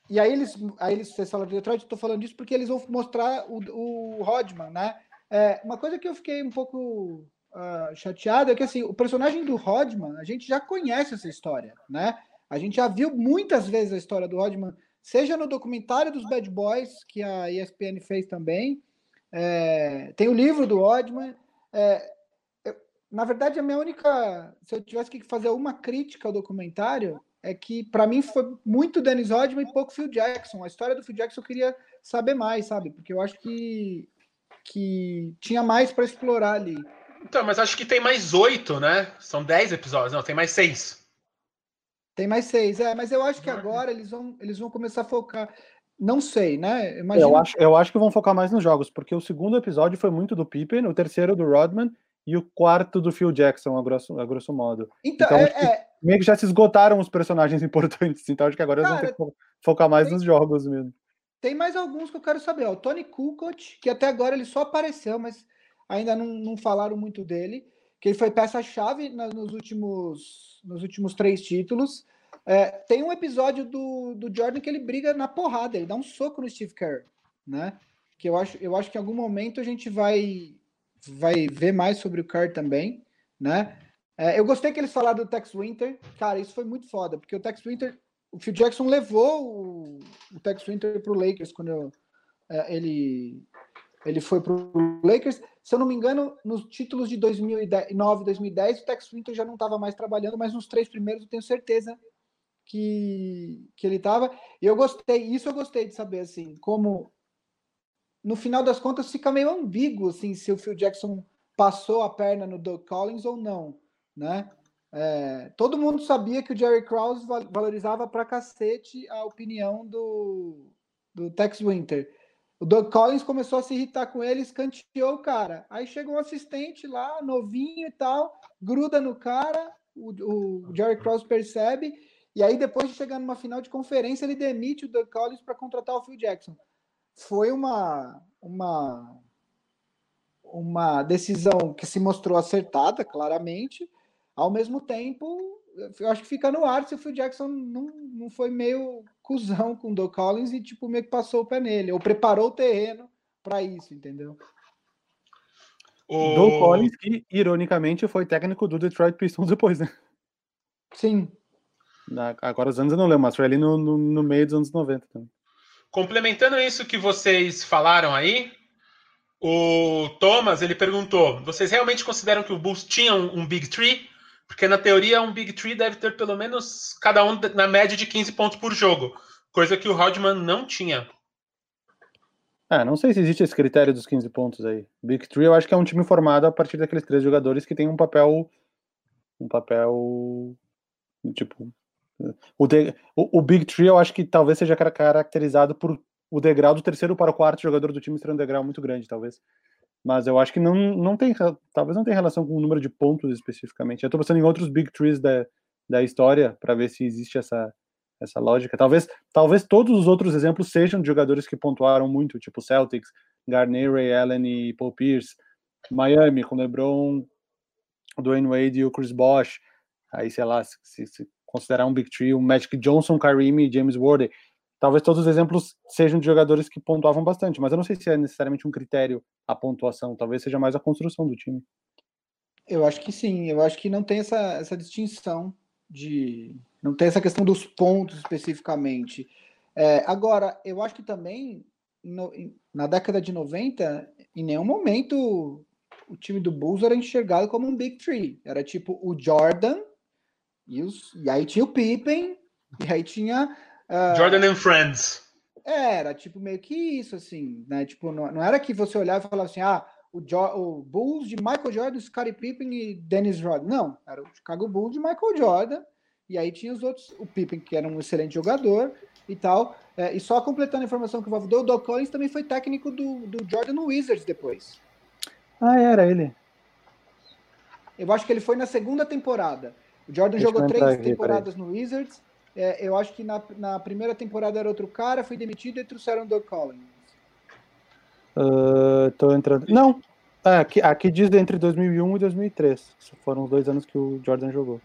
e aí eles, aí eles, vocês falam de Detroit, tô falando disso porque eles vão mostrar o, o Rodman, né? É, uma coisa que eu fiquei um pouco uh, chateado é que assim, o personagem do Rodman, a gente já conhece essa história, né? A gente já viu muitas vezes a história do Rodman, seja no documentário dos Bad Boys, que a ESPN fez também, é, tem o livro do Rodman. É, eu, na verdade, a minha única. Se eu tivesse que fazer uma crítica ao documentário, é que para mim foi muito Dennis Rodman e pouco Phil Jackson. A história do Phil Jackson eu queria saber mais, sabe? Porque eu acho que, que tinha mais para explorar ali.
Então, mas acho que tem mais oito, né? São dez episódios, não, tem mais seis.
Tem mais seis, é, mas eu acho que agora eles vão, eles vão começar a focar. Não sei, né? Imagina...
Eu, acho, eu acho que vão focar mais nos jogos, porque o segundo episódio foi muito do Pippen, o terceiro do Rodman e o quarto do Phil Jackson, a grosso, a grosso modo. Então, então é, é, meio que já se esgotaram os personagens importantes, então acho que agora Cara, eles vão ter que focar mais tem, nos jogos mesmo.
Tem mais alguns que eu quero saber. Ó, o Tony Kukoc, que até agora ele só apareceu, mas ainda não, não falaram muito dele, que ele foi peça-chave nos últimos, nos últimos três títulos. É, tem um episódio do, do Jordan que ele briga na porrada, ele dá um soco no Steve Kerr, né? Que eu acho, eu acho que em algum momento a gente vai, vai ver mais sobre o Kerr também, né? É, eu gostei que eles falaram do Tex Winter. Cara, isso foi muito foda, porque o Tex Winter, o Phil Jackson levou o, o Tex Winter pro Lakers quando eu, é, ele ele foi pro Lakers. Se eu não me engano, nos títulos de 2009 2010, o Tex Winter já não estava mais trabalhando, mas nos três primeiros eu tenho certeza que, que ele estava. E eu gostei, isso eu gostei de saber, assim, como no final das contas fica meio ambíguo, assim, se o Phil Jackson passou a perna no Doug Collins ou não, né? É, todo mundo sabia que o Jerry Krause valorizava pra cacete a opinião do, do Tex Winter. O Doug Collins começou a se irritar com ele, escanteou o cara. Aí chega um assistente lá, novinho e tal, gruda no cara, o, o Jerry Krause percebe, e aí depois de chegar numa final de conferência, ele demite o Doug Collins para contratar o Phil Jackson. Foi uma, uma, uma decisão que se mostrou acertada, claramente, ao mesmo tempo, eu acho que fica no ar se o Phil Jackson não, não foi meio cuzão com o Doug Collins e tipo meio que passou o pé nele, ou preparou o terreno para isso, entendeu?
O Doug Collins, que ironicamente foi técnico do Detroit Pistons depois, né?
Sim.
Agora os anos eu não lembro, mas foi ali no, no, no meio dos anos 90 também.
Complementando isso que vocês falaram aí, o Thomas ele perguntou: vocês realmente consideram que o Bulls tinha um, um Big Tree? Porque na teoria um Big Tree deve ter pelo menos cada um na média de 15 pontos por jogo, coisa que o Rodman não tinha.
É, não sei se existe esse critério dos 15 pontos aí. Big Tree eu acho que é um time formado a partir daqueles três jogadores que tem um papel um papel tipo o, de, o, o, Big Tree eu acho que talvez seja caracterizado por o degrau do terceiro para o quarto jogador do time ser um degrau muito grande, talvez. Mas eu acho que não, não tem, talvez não tenha relação com o número de pontos especificamente. Eu estou pensando em outros big trees da, da história para ver se existe essa, essa lógica. Talvez, talvez todos os outros exemplos sejam de jogadores que pontuaram muito, tipo Celtics, Garnett, Ray Allen e Paul Pierce, Miami com LeBron, Dwayne Wade e o Chris Bosh. Aí, sei lá, se, se considerar um big tree, o Magic Johnson, Kareem e James Worthy talvez todos os exemplos sejam de jogadores que pontuavam bastante, mas eu não sei se é necessariamente um critério a pontuação, talvez seja mais a construção do time.
Eu acho que sim, eu acho que não tem essa, essa distinção de. Não tem essa questão dos pontos especificamente. É, agora, eu acho que também, no, na década de 90, em nenhum momento o time do Bulls era enxergado como um Big Three. Era tipo o Jordan, e, os, e aí tinha o Pippen, e aí tinha
Uh, Jordan and Friends.
Era, tipo, meio que isso, assim, né? Tipo, não, não era que você olhava e falava assim, ah, o, jo o Bulls de Michael Jordan, Scottie Pippen e Dennis Rodman. Não, era o Chicago Bulls de Michael Jordan, e aí tinha os outros, o Pippen, que era um excelente jogador e tal. É, e só completando a informação que o Valve deu, o Doc Collins também foi técnico do, do Jordan Wizards depois.
Ah, era ele.
Eu acho que ele foi na segunda temporada. O Jordan Deixa jogou três temporadas no Wizards é, eu acho que na, na primeira temporada era outro cara, foi demitido e trouxeram o Doug Collins.
Uh, tô entrando. Não, é, aqui, aqui diz entre 2001 e 2003. Foram os dois anos que o Jordan jogou.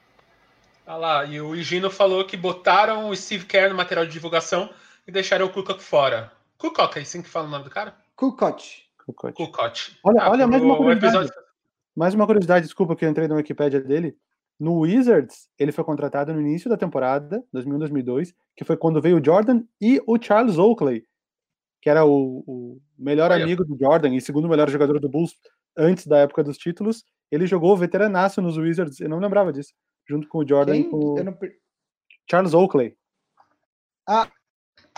Ah lá, e o Higino falou que botaram o Steve Kerr no material de divulgação e deixaram o Kukoc fora. Kukoc, é assim que fala o nome do cara?
Kukoc.
Kukoc.
Olha, ah, olha mais uma curiosidade. Episódio... Mais uma curiosidade, desculpa que eu entrei na Wikipedia dele. No Wizards, ele foi contratado no início da temporada, 2001-2002, que foi quando veio o Jordan e o Charles Oakley, que era o, o melhor Olha. amigo do Jordan e segundo melhor jogador do Bulls antes da época dos títulos. Ele jogou veteranaço nos Wizards, eu não lembrava disso, junto com o Jordan Quem? e com o não... Charles Oakley.
Ah,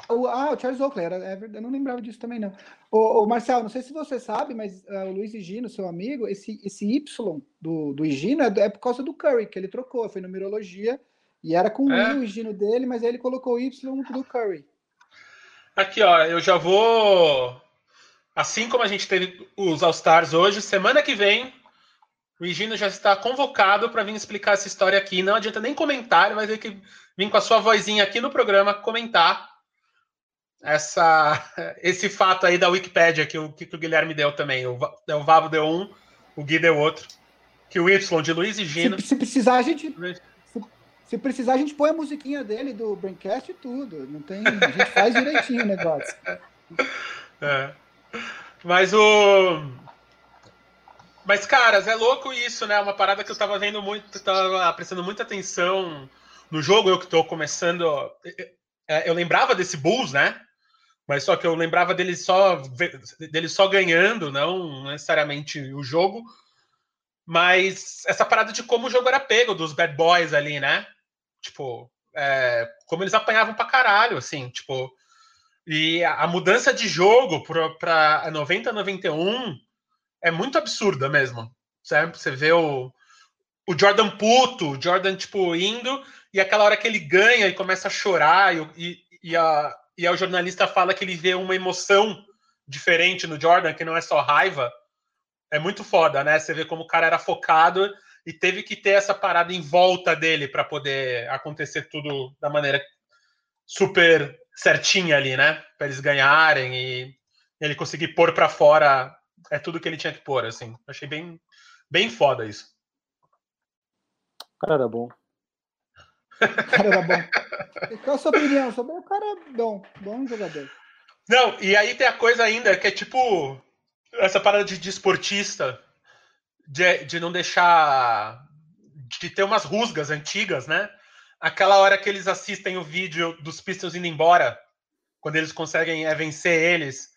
o, ah, o Charles Oakley, era, é, eu não lembrava disso também, não. O, o Marcel, não sei se você sabe, mas uh, o Luiz Higino, seu amigo, esse, esse Y do, do Higino é, é, por causa do Curry, que ele trocou, foi numerologia, e era com é. o Higino dele, mas aí ele colocou o Y do Curry.
Aqui, ó, eu já vou. Assim como a gente teve os All-Stars hoje, semana que vem, o Higino já está convocado para vir explicar essa história aqui. Não adianta nem comentar, vai ter que vir com a sua vozinha aqui no programa comentar essa, esse fato aí da Wikipedia que o, que o Guilherme deu também. O, o Vavo deu um, o Gui deu outro. Que o Y de Luiz e Gino.
Se, se precisar, a gente. Se, se, precisar, a gente põe a musiquinha dele do Braincast e tudo. Não tem, a gente faz direitinho o negócio.
É. Mas o. Mas, caras, é louco isso, né? Uma parada que eu tava vendo muito, tava prestando muita atenção no jogo, eu que tô começando. É, eu lembrava desse Bulls, né? Mas só que eu lembrava dele só, dele só ganhando, não necessariamente o jogo. Mas essa parada de como o jogo era pego dos bad boys ali, né? Tipo, é, como eles apanhavam pra caralho, assim, tipo. E a, a mudança de jogo pra, pra 90 91 é muito absurda mesmo. Certo? Você vê o, o Jordan puto, o Jordan, tipo, indo, e aquela hora que ele ganha e começa a chorar, e, e, e, a, e a, o jornalista fala que ele vê uma emoção diferente no Jordan, que não é só raiva. É muito foda, né? Você vê como o cara era focado e teve que ter essa parada em volta dele para poder acontecer tudo da maneira super certinha ali, né? Para eles ganharem e ele conseguir pôr para fora é tudo que ele tinha que pôr, assim. Achei bem, bem foda isso.
Cara bom.
O cara era bom. Qual a sua opinião sobre o cara é bom, bom jogador.
Não, e aí tem a coisa ainda que é tipo essa parada de, de esportista de, de não deixar de ter umas rusgas antigas, né? Aquela hora que eles assistem o vídeo dos Pistons indo embora, quando eles conseguem é, vencer eles,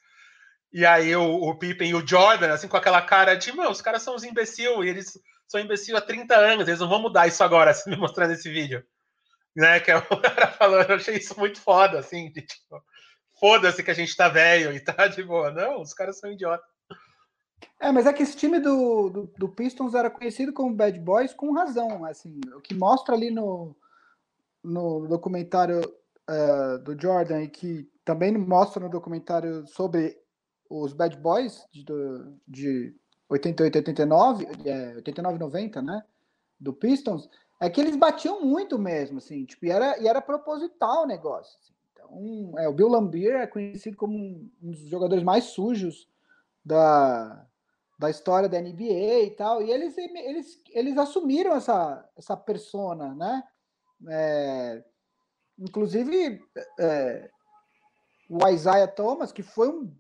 e aí o, o Pippen e o Jordan, assim, com aquela cara de, mano, os caras são uns imbecil, e eles são imbecil há 30 anos, eles não vão mudar isso agora, assim, me mostrando esse vídeo. Né, que é o cara falando, eu achei isso muito foda, assim, de, tipo, foda-se que a gente tá velho e tá de boa. Não, os caras são idiotas.
É, mas é que esse time do, do, do, Pistons era conhecido como Bad Boys com razão, assim, o que mostra ali no, no documentário uh, do Jordan e que também mostra no documentário sobre os Bad Boys de, de 88, 89, é, 89, 90, né, do Pistons, é que eles batiam muito mesmo, assim, tipo, e era, e era proposital o negócio. Assim. Então, é, o Bill Lambier é conhecido como um, um dos jogadores mais sujos da, da história da NBA e tal, e eles, eles, eles assumiram essa, essa persona, né? É, inclusive, é, o Isaiah Thomas, que foi um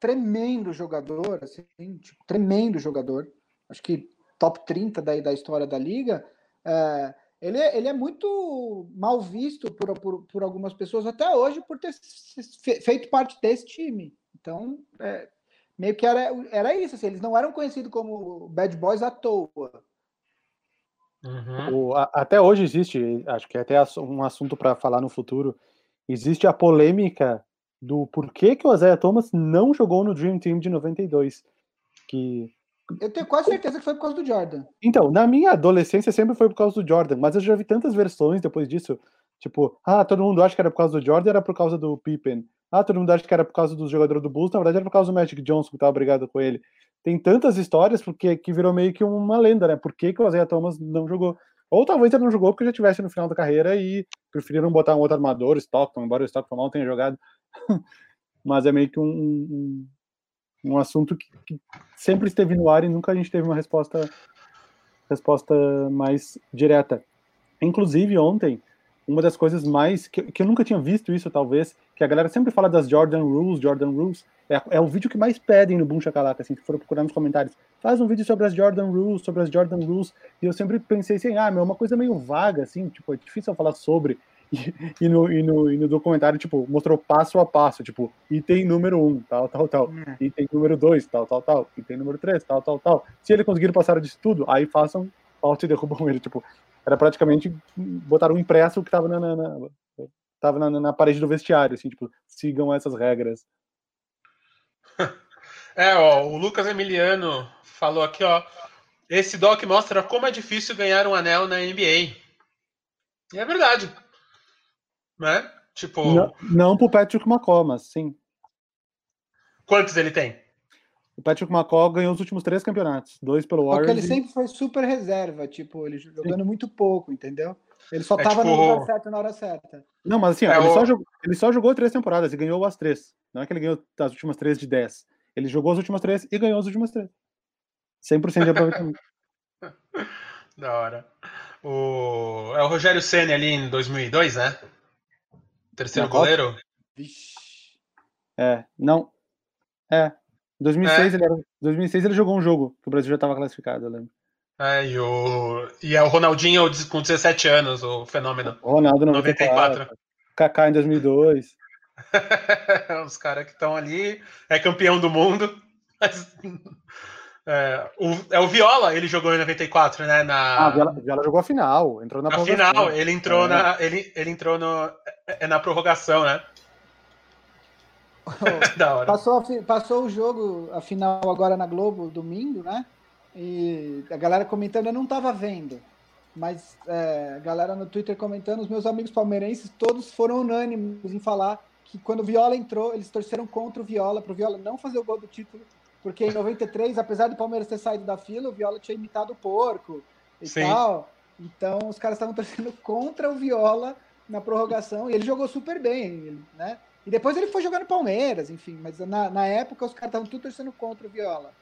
tremendo jogador, assim, tipo, tremendo jogador, acho que top 30 da, da história da liga, é, ele, é, ele é muito mal visto por, por, por algumas pessoas até hoje por ter feito parte desse time. Então, é, meio que era, era isso, assim, eles não eram conhecidos como bad boys à toa.
Uhum. O, a, até hoje existe, acho que é até um assunto para falar no futuro, existe a polêmica do porquê que o Isaiah Thomas não jogou no Dream Team de 92. Que
eu tenho quase certeza que foi por causa do Jordan.
Então, na minha adolescência sempre foi por causa do Jordan, mas eu já vi tantas versões depois disso. Tipo, ah, todo mundo acha que era por causa do Jordan, era por causa do Pippen. Ah, todo mundo acha que era por causa dos jogadores do Bulls, na verdade era por causa do Magic Johnson que tava brigado com ele. Tem tantas histórias porque que virou meio que uma lenda, né? Por que, que o Isaiah Thomas não jogou? Ou talvez ele não jogou porque já tivesse no final da carreira e preferiram botar um outro armador, Stockton, embora o Stockton mal tenha jogado. Mas é meio que um, um, um assunto que, que, sempre esteve no ar e nunca a gente teve uma resposta resposta mais direta. Inclusive, ontem, uma das coisas mais que, que eu nunca tinha visto isso, talvez, que a galera sempre fala das Jordan Rules, Jordan Rules, é, é o vídeo que mais pedem no Boom Shakalaka, assim, que foram procurar nos comentários. Faz um vídeo sobre as Jordan Rules, sobre as Jordan Rules, e eu sempre pensei assim, ah, meu, é uma coisa meio vaga, assim, tipo, é difícil eu falar sobre, e, e, no, e, no, e no documentário, tipo, mostrou passo a passo, tipo, item número um, tal, tal, tal, é. item número dois, tal, tal, tal, item número três, tal, tal, tal. Se ele conseguir passar disso tudo, aí façam falta e derrubam ele, tipo, era praticamente botar um impresso que tava na, na, na tava na, na, parede do vestiário, assim, tipo, sigam essas regras.
É, ó, o Lucas Emiliano falou aqui, ó, esse doc mostra como é difícil ganhar um anel na NBA. E é verdade. Né? Tipo.
Não, não pro Patrick McCall, mas sim.
Quantos ele tem?
O Patrick McCall ganhou os últimos três campeonatos, dois pelo Warriors. Porque
ele e... sempre foi super reserva, tipo, ele jogando Sim. muito pouco, entendeu? Ele só é, tava tipo... no lugar certo na hora certa.
Não, mas assim, é ele, o... só jogou, ele só jogou três temporadas e ganhou as três. Não é que ele ganhou as últimas três de dez. Ele jogou as últimas três e ganhou as últimas três. 100% de aproveitamento.
da hora. O... É o Rogério Senna ali em 2002, né? Terceiro goleiro? Vixe.
É, não. É. Em 2006, é. Ele era... 2006 ele jogou um jogo que o Brasil já estava classificado, eu lembro.
É, e, o... e é o Ronaldinho com 17 anos, o fenômeno.
O Ronaldo 94. 94. Kaká em 2002.
Os caras que estão ali, é campeão do mundo. Mas, é, o, é o Viola, ele jogou em 94, né? Na...
Ah, Viola, Viola jogou a final, entrou na,
na final, ele entrou é. na ele, ele entrou no, é, na prorrogação, né?
da hora. Passou, passou o jogo, a final agora na Globo, domingo, né? E a galera comentando, eu não tava vendo. Mas é, a galera no Twitter comentando, os meus amigos palmeirenses todos foram unânimes em falar que quando o Viola entrou, eles torceram contra o Viola, para o Viola não fazer o gol do título, porque em 93, apesar do Palmeiras ter saído da fila, o Viola tinha imitado o porco e Sim. tal. Então os caras estavam torcendo contra o Viola na prorrogação e ele jogou super bem, né? E depois ele foi jogar no Palmeiras, enfim, mas na, na época os caras estavam tudo torcendo contra o Viola.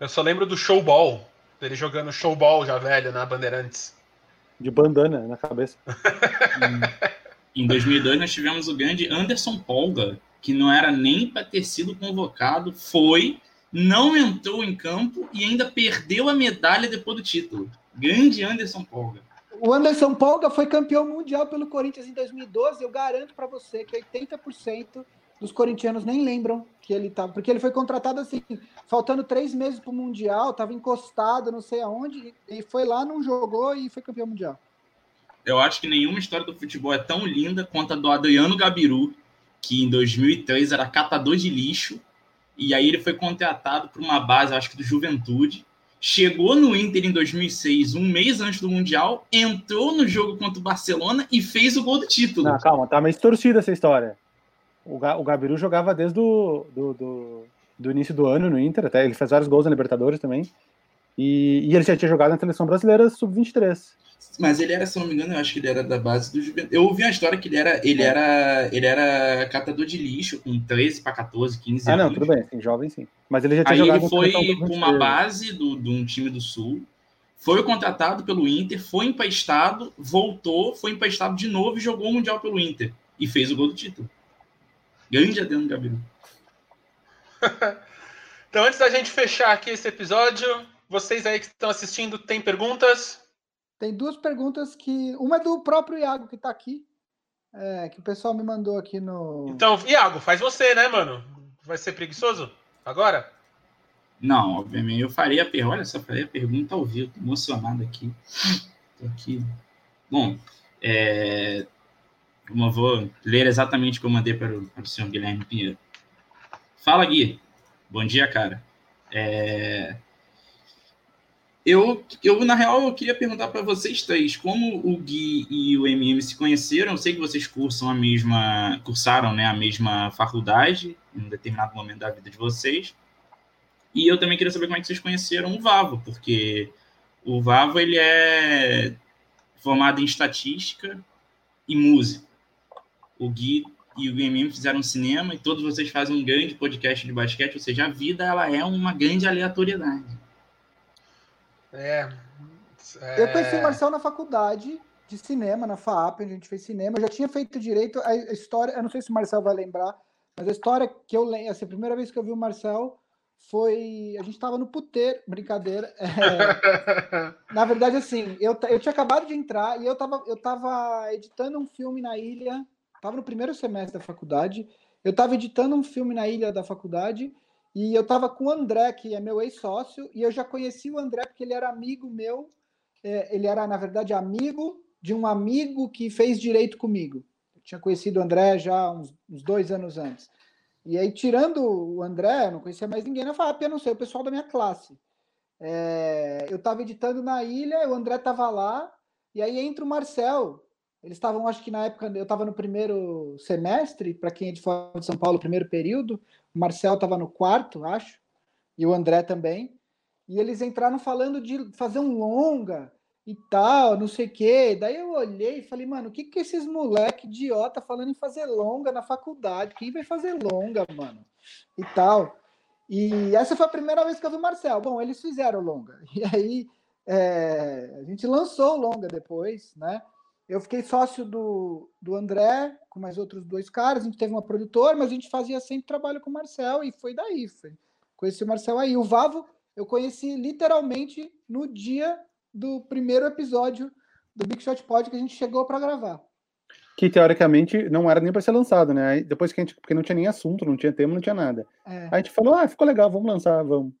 Eu só lembro do showball, dele jogando showball já velho na Bandeirantes.
De bandana na cabeça.
em 2002 nós tivemos o grande Anderson Polga, que não era nem para ter sido convocado, foi, não entrou em campo e ainda perdeu a medalha depois do título. Grande Anderson Polga.
O Anderson Polga foi campeão mundial pelo Corinthians em 2012. Eu garanto para você que 80% dos corintianos nem lembram que ele estava, porque ele foi contratado assim, faltando três meses para o mundial, estava encostado, não sei aonde, e foi lá, não jogou e foi campeão mundial.
Eu acho que nenhuma história do futebol é tão linda quanto a do Adriano Gabiru, que em 2003 era catador de lixo, e aí ele foi contratado por uma base, acho que do Juventude, chegou no Inter em 2006, um mês antes do Mundial, entrou no jogo contra o Barcelona e fez o gol do título.
Não, calma, tá meio torcida essa história. O, Ga o Gabiru jogava desde do, do, do, do, início do ano no Inter, até ele fez vários gols na Libertadores também. E, e ele já tinha jogado na seleção brasileira sub-23.
Mas ele era, se não me engano, eu acho que ele era da base do Juventude. Eu ouvi uma história que ele era, ele é. era, ele era catador de lixo com 13 para 14, 15
anos. Ah, não, tudo bem, sim, jovem sim. Mas ele já tinha
Aí
jogado
ele foi para uma base do, de um time do Sul, foi contratado pelo Inter, foi empastado, voltou, foi empastado de novo e jogou o Mundial pelo Inter. E fez o gol do título. Grande adendo, Gabriel.
então, antes da gente fechar aqui esse episódio, vocês aí que estão assistindo, tem perguntas?
Tem duas perguntas que. Uma é do próprio Iago que está aqui. É, que o pessoal me mandou aqui no.
Então, Iago, faz você, né, mano? Vai ser preguiçoso? Agora?
Não, obviamente. Eu faria a pergunta. Olha só, faria a pergunta ao vivo. Tô emocionado aqui. Tô aqui. Bom, é, eu vou ler exatamente o que eu mandei para o, para o senhor Guilherme Pinheiro. Fala, Gui. Bom dia, cara. É... Eu, eu, na real, eu queria perguntar para vocês três, como o Gui e o MM se conheceram? Eu sei que vocês cursam a mesma, cursaram né, a mesma faculdade em um determinado momento da vida de vocês. E eu também queria saber como é que vocês conheceram o Vavo, porque o Vavo ele é formado em estatística e música o Gui e o MM fizeram cinema e todos vocês fazem um grande podcast de basquete, ou seja, a vida ela é uma grande aleatoriedade.
É.
é... Eu conheci o Marcel na faculdade de cinema, na FAP, onde a gente fez cinema. Eu já tinha feito direito. A história, eu não sei se o Marcel vai lembrar, mas a história que eu lembro, assim, a primeira vez que eu vi o Marcel foi. A gente estava no puteiro, brincadeira. É... na verdade, assim, eu, eu tinha acabado de entrar e eu estava eu tava editando um filme na ilha estava no primeiro semestre da faculdade, eu estava editando um filme na ilha da faculdade e eu estava com o André, que é meu ex-sócio, e eu já conheci o André porque ele era amigo meu, é, ele era, na verdade, amigo de um amigo que fez direito comigo. Eu tinha conhecido o André já uns, uns dois anos antes. E aí, tirando o André, eu não conhecia mais ninguém na FAP, a não ser o pessoal da minha classe. É, eu estava editando na ilha, o André estava lá, e aí entra o Marcel, eles estavam, acho que na época, eu estava no primeiro semestre, para quem é de fora de São Paulo, primeiro período. O Marcel estava no quarto, acho, e o André também. E eles entraram falando de fazer um longa e tal, não sei o quê. Daí eu olhei e falei, mano, o que que esses moleque idiota falando em fazer longa na faculdade? Quem vai fazer longa, mano? E tal. E essa foi a primeira vez que eu vi o Marcel. Bom, eles fizeram longa. E aí é, a gente lançou longa depois, né? Eu fiquei sócio do, do André, com mais outros dois caras. A gente teve uma produtora, mas a gente fazia sempre trabalho com o Marcel e foi daí. Foi. Conheci o Marcel aí. O Vavo eu conheci literalmente no dia do primeiro episódio do Big Shot Pod que a gente chegou para gravar.
Que teoricamente não era nem para ser lançado, né? Aí, depois que a gente. Porque não tinha nem assunto, não tinha tema, não tinha nada. É. Aí a gente falou, ah, ficou legal, vamos lançar, vamos.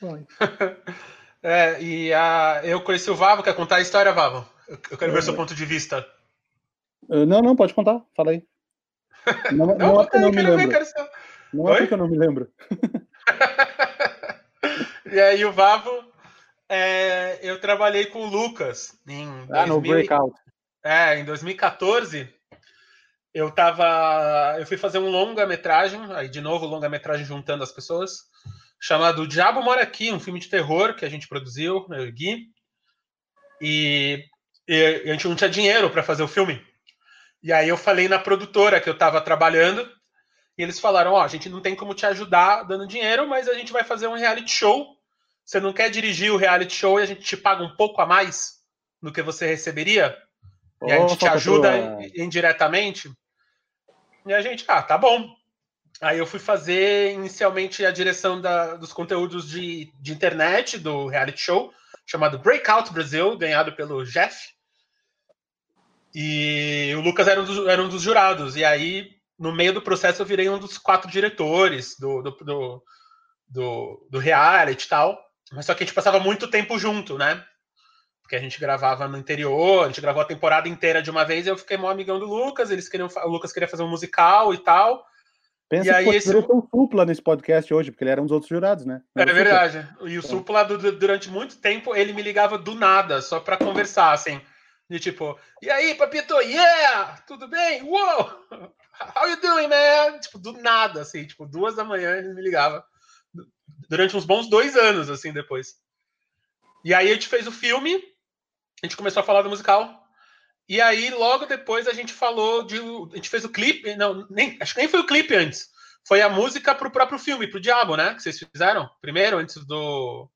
Foi.
é, e a, eu conheci o Vavo, quer contar a história, Vavo? Eu quero ver seu ponto de vista.
Uh, não, não, pode contar. Fala aí. Não, não, não é porque eu não me lembro. Ver, não é porque eu não me lembro.
E aí o Vavo, é, eu trabalhei com o Lucas em
ah, 2000, no Breakout.
É, em 2014 eu tava. Eu fui fazer um longa-metragem, aí de novo longa-metragem juntando as pessoas, chamado Diabo Mora Aqui, um filme de terror que a gente produziu, eu e Gui. E, e a gente não tinha dinheiro para fazer o filme. E aí eu falei na produtora que eu tava trabalhando, e eles falaram: Ó, oh, a gente não tem como te ajudar dando dinheiro, mas a gente vai fazer um reality show. Você não quer dirigir o reality show e a gente te paga um pouco a mais do que você receberia? E a gente te ajuda indiretamente. E a gente, ah, tá bom. Aí eu fui fazer inicialmente a direção da, dos conteúdos de, de internet do reality show, chamado Breakout Brasil, ganhado pelo Jeff. E o Lucas era um dos, era um dos jurados. E aí, no meio do processo, eu virei um dos quatro diretores do, do, do, do, do reality e tal. Mas só que a gente passava muito tempo junto, né? porque a gente gravava no interior, a gente gravou a temporada inteira de uma vez, e eu fiquei mó amigão do Lucas, eles queriam, o Lucas queria fazer um musical e tal.
Pensa e aí, que esse... o Supla nesse podcast hoje, porque ele era um dos outros jurados, né?
é verdade. E o é. Supla, durante muito tempo, ele me ligava do nada, só para conversar, assim. De tipo, e aí, papito, yeah! Tudo bem? Uou! How you doing, man? Tipo, do nada, assim, tipo, duas da manhã ele me ligava. Durante uns bons dois anos, assim, depois. E aí a gente fez o filme, a gente começou a falar do musical. E aí, logo depois, a gente falou de. A gente fez o clipe. Não, nem, acho que nem foi o clipe antes. Foi a música pro próprio filme, pro Diabo, né? Que vocês fizeram primeiro, antes do.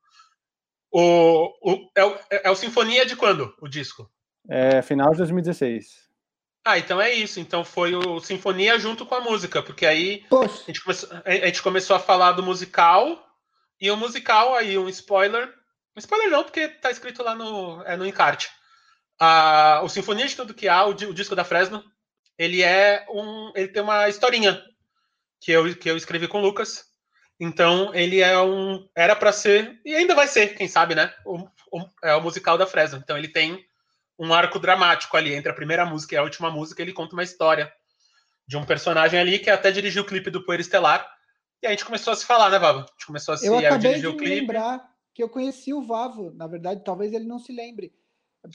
O, o, é, o, é o Sinfonia de quando, o disco?
É final de 2016.
Ah, então é isso. Então foi o Sinfonia junto com a música, porque aí a gente, começou, a gente começou a falar do musical, e o musical, aí um spoiler, Spoiler não, porque tá escrito lá no, é no encarte. Ah, o Sinfonia de Tudo Que Há, o, o, disco da Fresno, ele é um. Ele tem uma historinha que eu, que eu escrevi com o Lucas. Então, ele é um. Era para ser, e ainda vai ser, quem sabe, né? O, o, é o musical da Fresno. Então, ele tem um arco dramático ali entre a primeira música e a última música. Ele conta uma história de um personagem ali que até dirigiu o clipe do Poeira Estelar. E a gente começou a se falar, né, Baba? A gente começou a se
eu acabei dirigir de o clipe. lembrar que eu conheci o Vavo. Na verdade, talvez ele não se lembre.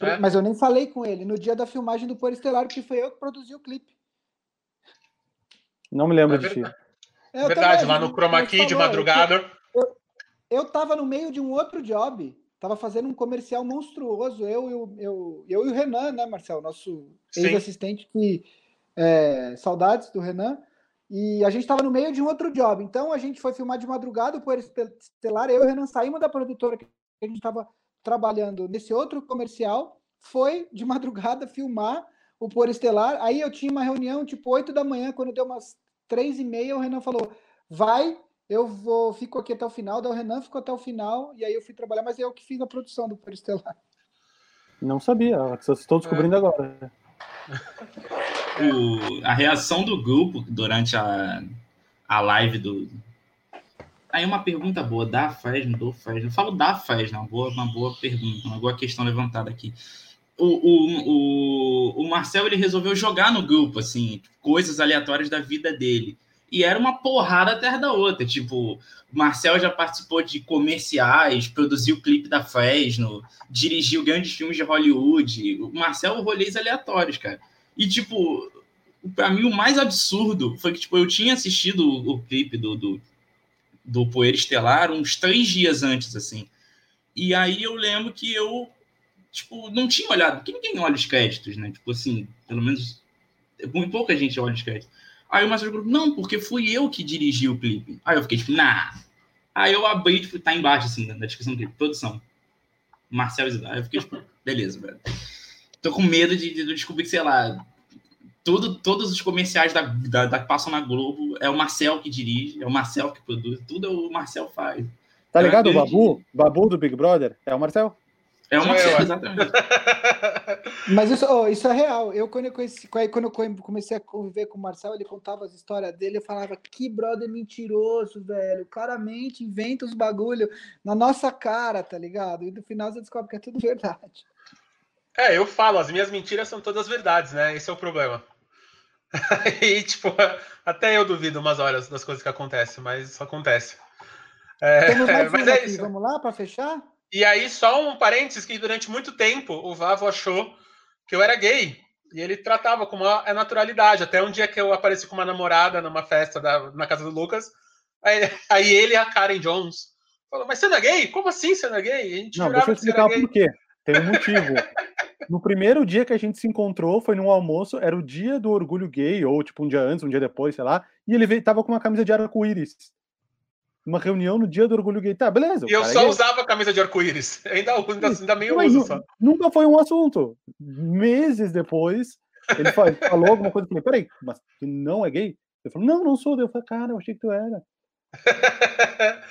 É? Mas eu nem falei com ele no dia da filmagem do Por Estelar, que foi eu que produzi o clipe.
Não me lembro é de ti.
É verdade, também, lá no Chroma Key de madrugada.
Eu, eu tava no meio de um outro job, tava fazendo um comercial monstruoso, eu, eu, eu, eu e o Renan, né, Marcel, nosso ex-assistente, que é, saudades do Renan. E a gente estava no meio de um outro job. Então a gente foi filmar de madrugada o Poeira Estelar. Eu e o Renan saímos da produtora que a gente estava trabalhando nesse outro comercial. Foi de madrugada filmar o Poeira Estelar. Aí eu tinha uma reunião tipo 8 da manhã. Quando deu umas 3 e meia, o Renan falou: Vai, eu vou, fico aqui até o final. Daí o Renan ficou até o final. E aí eu fui trabalhar, mas eu que fiz a produção do Poeira Estelar.
Não sabia, estou descobrindo é. agora
o, a reação do grupo durante a, a live do. Aí uma pergunta boa, da Fresno, do Fresno. Eu falo da Fresno, uma boa, uma boa pergunta, uma boa questão levantada aqui. O, o, o, o Marcel ele resolveu jogar no grupo, assim, coisas aleatórias da vida dele. E era uma porrada atrás da outra. Tipo, Marcel já participou de comerciais, produziu o clipe da Fresno, dirigiu grandes filmes de Hollywood. O Marcel, rolês aleatórios, cara. E, tipo, para mim o mais absurdo foi que, tipo, eu tinha assistido o, o clipe do, do, do Poeira Estelar uns três dias antes, assim. E aí eu lembro que eu, tipo, não tinha olhado, porque ninguém olha os créditos, né? Tipo assim, pelo menos muito pouca gente olha os créditos. Aí o Marcelo falou, não, porque fui eu que dirigi o clipe. Aí eu fiquei, tipo, nah. Aí eu abri, tipo, tá embaixo, assim, na descrição do clipe, produção. Marcelo Isidoro. Aí eu fiquei, tipo, beleza, velho tô com medo de, de descobrir que, sei lá, tudo, todos os comerciais da, da, da, que passam na Globo é o Marcel que dirige, é o Marcel que produz, tudo é o Marcel faz.
Tá ligado o Babu? Babu do Big Brother? É o Marcel?
É o Marcel, exatamente.
Mas isso, oh, isso é real. Eu quando eu, conheci, quando eu comecei a conviver com o Marcel, ele contava as histórias dele, eu falava, que brother mentiroso, velho. Claramente inventa os bagulho na nossa cara, tá ligado? E no final você descobre que é tudo verdade.
É, eu falo, as minhas mentiras são todas verdades, né? Esse é o problema. e, tipo, até eu duvido umas horas das coisas que acontecem, mas isso acontece.
É, mas é isso. Vamos lá para fechar?
E aí, só um parênteses que durante muito tempo o Vavo achou que eu era gay. E ele tratava com uma naturalidade. Até um dia que eu apareci com uma namorada numa festa da, na casa do Lucas. Aí, aí ele e a Karen Jones falou: Mas você não é gay? Como assim você não é gay?
A gente não, deixa eu explicar por quê. Tem um motivo. no primeiro dia que a gente se encontrou, foi num almoço, era o dia do orgulho gay, ou tipo um dia antes, um dia depois, sei lá, e ele veio, tava com uma camisa de arco-íris uma reunião no dia do orgulho gay. Tá, beleza.
E eu só é usava a camisa de arco-íris. Ainda, ainda, ainda meio uso só.
Nunca foi um assunto. Meses depois, ele falou alguma coisa. Eu falei, peraí, mas tu não é gay? Ele falou, não, não sou. Eu falei, cara, eu achei que tu era.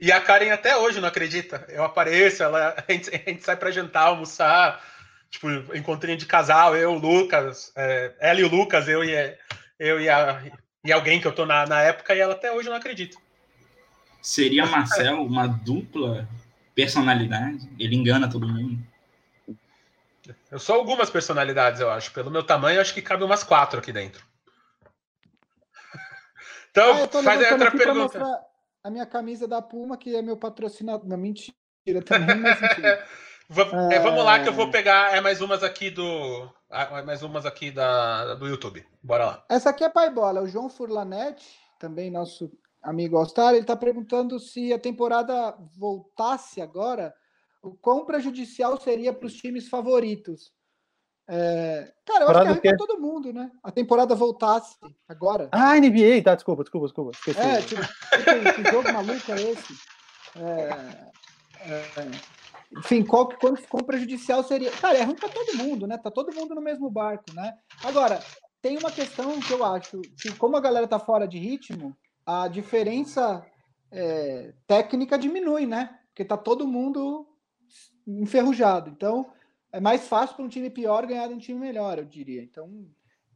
e a Karen até hoje não acredita. Eu apareço, ela, a, gente, a gente sai pra jantar, almoçar. Tipo, encontrinho de casal, eu, o Lucas, é, ela e o Lucas, eu e, eu e, a, e alguém que eu tô na, na época, e ela até hoje não acredita.
Seria Marcel uma dupla personalidade? Ele engana todo mundo.
Eu sou algumas personalidades, eu acho. Pelo meu tamanho, acho que cabe umas quatro aqui dentro. Então, ah, faz aí outra pergunta.
A minha camisa da Puma, que é meu patrocinador. Não, mentira também, mas
é, vamos lá que eu vou pegar é mais umas aqui do é mais umas aqui da, do YouTube. Bora lá.
Essa aqui é pai bola, o João Furlanete, também nosso amigo All-Star, ele está perguntando se a temporada voltasse agora, o quão prejudicial seria para os times favoritos. É... Cara, eu acho que é para todo mundo, né? A temporada voltasse agora.
Ah, NBA, tá, desculpa, desculpa, desculpa. Esqueci.
É, tipo, que, que jogo maluco é esse? É, é, enfim, qual, quão, quão prejudicial seria? Cara, é ruim para todo mundo, né? Tá todo mundo no mesmo barco, né? Agora, tem uma questão que eu acho que, como a galera tá fora de ritmo, a diferença é, técnica diminui, né? Porque tá todo mundo enferrujado. Então, é mais fácil para um time pior ganhar de um time melhor, eu diria. Então,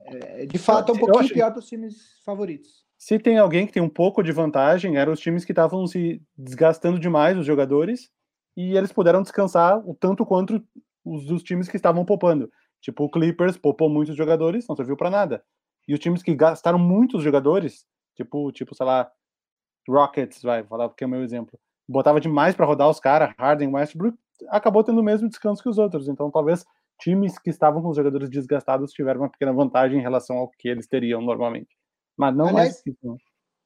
é, de fato, é um pouquinho acho... pior para os times favoritos.
Se tem alguém que tem um pouco de vantagem, eram os times que estavam se desgastando demais, os jogadores, e eles puderam descansar o tanto quanto os dos times que estavam poupando. Tipo, o Clippers poupou muitos jogadores, não serviu para nada. E os times que gastaram muitos jogadores Tipo, tipo, sei lá, Rockets, vai, falar porque é o meu exemplo. Botava demais para rodar os caras, Harden, Westbrook, acabou tendo o mesmo descanso que os outros. Então, talvez times que estavam com os jogadores desgastados tiveram uma pequena vantagem em relação ao que eles teriam normalmente. Mas não Aliás, mais isso.